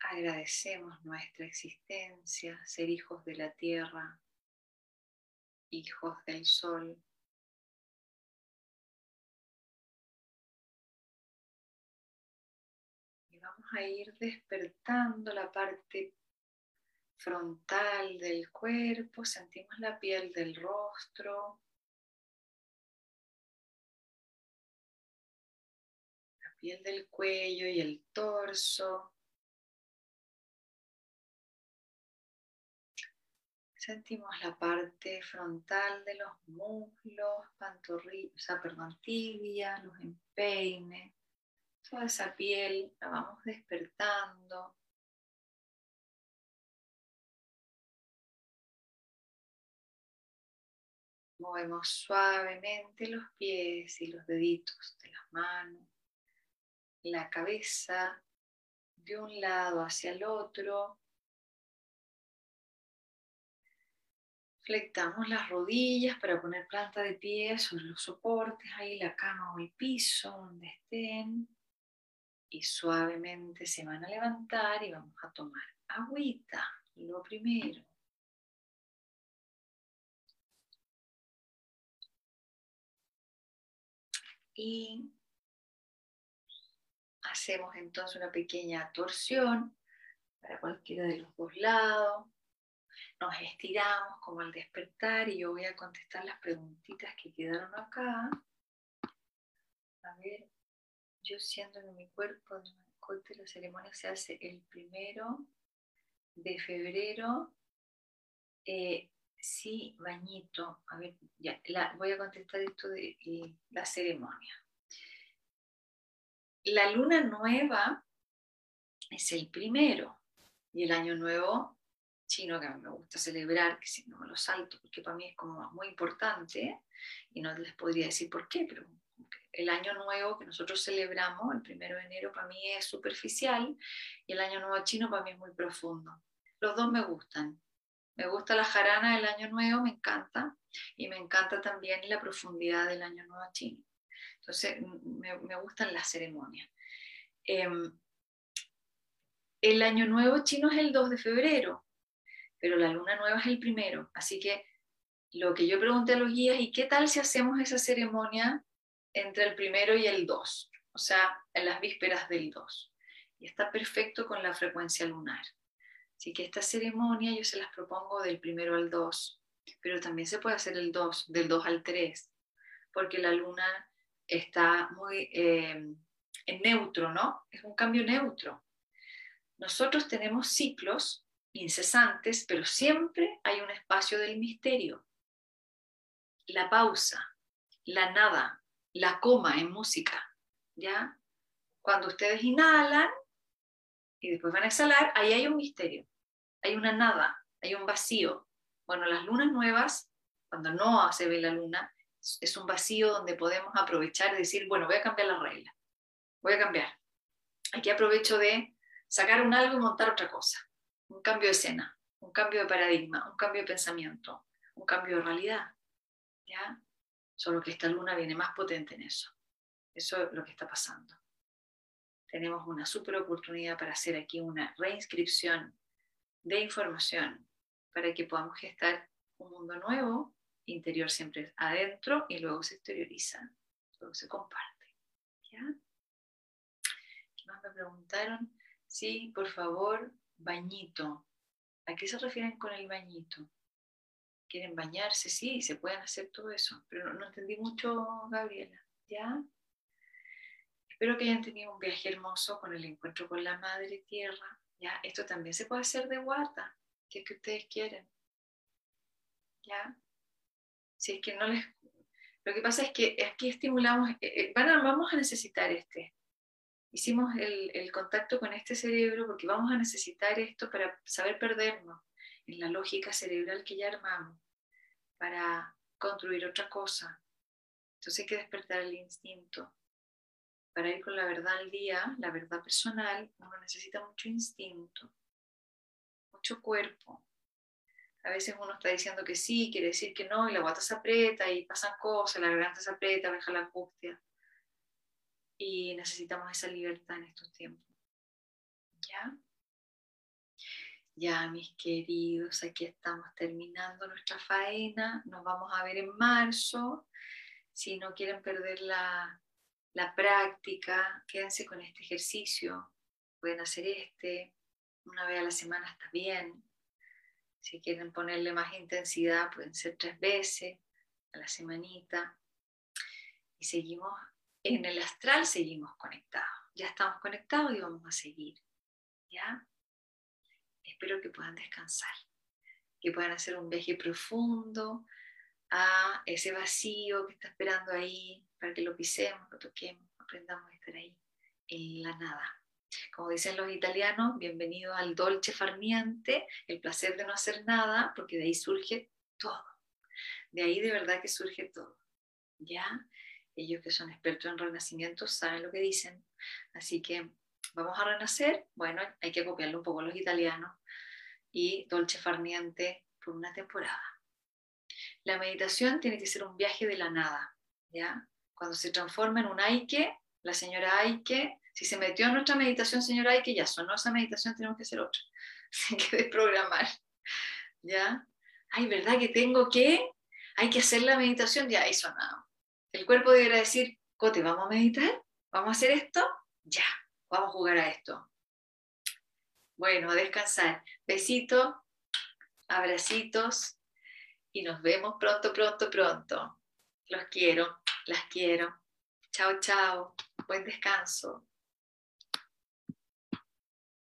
Agradecemos nuestra existencia, ser hijos de la tierra, hijos del sol. Y vamos a ir despertando la parte frontal del cuerpo, sentimos la piel del rostro, piel del cuello y el torso. Sentimos la parte frontal de los muslos, pantorrillas, o sea, perdón, tibia, los empeines, toda esa piel la vamos despertando. Movemos suavemente los pies y los deditos de las manos la cabeza de un lado hacia el otro. Flectamos las rodillas para poner planta de pie sobre los soportes, ahí la cama o el piso, donde estén. Y suavemente se van a levantar y vamos a tomar agüita, lo primero. Y Hacemos entonces una pequeña torsión para cualquiera de los dos lados. Nos estiramos como al despertar y yo voy a contestar las preguntitas que quedaron acá. A ver, yo siento en mi cuerpo de la ceremonia se hace el primero de febrero. Eh, sí, bañito. A ver, ya, voy a contestar esto de la ceremonia. La luna nueva es el primero y el año nuevo chino que a mí me gusta celebrar, que si no me lo salto, porque para mí es como muy importante y no les podría decir por qué, pero el año nuevo que nosotros celebramos, el primero de enero, para mí es superficial y el año nuevo chino para mí es muy profundo. Los dos me gustan. Me gusta la jarana del año nuevo, me encanta, y me encanta también la profundidad del año nuevo chino. Entonces, me, gustan las ceremonias. Em, el año nuevo chino es el 2 de febrero, pero la luna nueva es el primero. Así que lo que yo pregunté a los guías, ¿y qué tal si hacemos esa ceremonia entre el primero y el 2? O sea, en las vísperas del 2. Y está perfecto con la frecuencia lunar. Así que esta ceremonia yo se las propongo del primero al 2, pero también se puede hacer el 2, del 2 al 3, porque la luna está muy eh, en neutro, ¿no? Es un cambio neutro. Nosotros tenemos ciclos incesantes, pero siempre hay un espacio del misterio. La pausa, la nada, la coma en música, ¿ya? Cuando ustedes inhalan y después van a exhalar, ahí hay un misterio, hay una nada, hay un vacío. Bueno, las lunas nuevas, cuando no se ve la luna, es un vacío donde podemos aprovechar y decir, bueno, voy a cambiar la regla, voy a cambiar. Aquí aprovecho de sacar un algo y montar otra cosa, un cambio de escena, un cambio de paradigma, un cambio de pensamiento, un cambio de realidad. ¿Ya? Solo que esta luna viene más potente en eso. Eso es lo que está pasando. Tenemos una super oportunidad para hacer aquí una reinscripción de información para que podamos gestar un mundo nuevo interior siempre adentro y luego se exterioriza, luego se comparte. ¿Qué más me preguntaron? Sí, por favor, bañito. ¿A qué se refieren con el bañito? ¿Quieren bañarse? Sí, se pueden hacer todo eso, pero no, entendí mucho, Gabriela. ¿Ya? Espero que hayan tenido un viaje hermoso con el encuentro con la Madre Tierra. ¿Ya? Esto también se puede hacer de guarda, si es que ustedes quieren. ¿Ya? Si es que no les... Lo que pasa es que aquí estimulamos, eh, eh, vamos a necesitar este, hicimos el, contacto con este cerebro porque vamos a necesitar esto para saber perdernos en la lógica cerebral que ya armamos, para construir otra cosa. Entonces hay que despertar el instinto. Para ir con la verdad al día, la verdad personal, uno necesita mucho instinto, mucho cuerpo. A veces uno está diciendo que sí, quiere decir que no, y la guata se aprieta y pasan cosas, la garganta se aprieta, baja la angustia y necesitamos esa libertad en estos tiempos. ¿Ya? Ya, mis queridos, aquí estamos terminando nuestra faena. Nos vamos a ver en marzo. Si no quieren perder la, la práctica, quédense con este ejercicio. Pueden hacer este. Una vez a la semana está bien. Si quieren ponerle más intensidad, pueden ser tres veces a la semanita. Y seguimos en el astral seguimos conectados. Ya estamos conectados y vamos a seguir. ¿Ya? Espero que puedan descansar, que puedan hacer un viaje profundo a ese vacío que está esperando ahí para que lo pisemos, lo toquemos, aprendamos a estar ahí en la nada. Como dicen los italianos, bienvenido al dolce farniente, el placer de no hacer nada, porque de ahí surge todo. De ahí de verdad que surge todo. ¿Ya? ellos que son expertos en renacimiento saben lo que dicen. Así que vamos a renacer. Bueno, hay que copiarlo un poco a los italianos y dolce farniente por una temporada. La meditación tiene que ser un viaje de la nada, ¿ya? Cuando se transforma en un Aike, la señora Aike, si se metió en nuestra meditación, señora Aike, ya sonó esa meditación, tenemos que hacer otra. Hay que desprogramar, ¿ya? Ay, ¿verdad que tengo que? Hay que hacer la meditación, ya ahí sonado. El cuerpo deberá decir, Cote, ¿vamos a meditar? ¿Vamos a hacer esto? Ya, vamos a jugar a esto. Bueno, a descansar. Besitos, abracitos y nos vemos pronto, pronto, pronto. Los quiero, las quiero. Chao, chao. Buen descanso.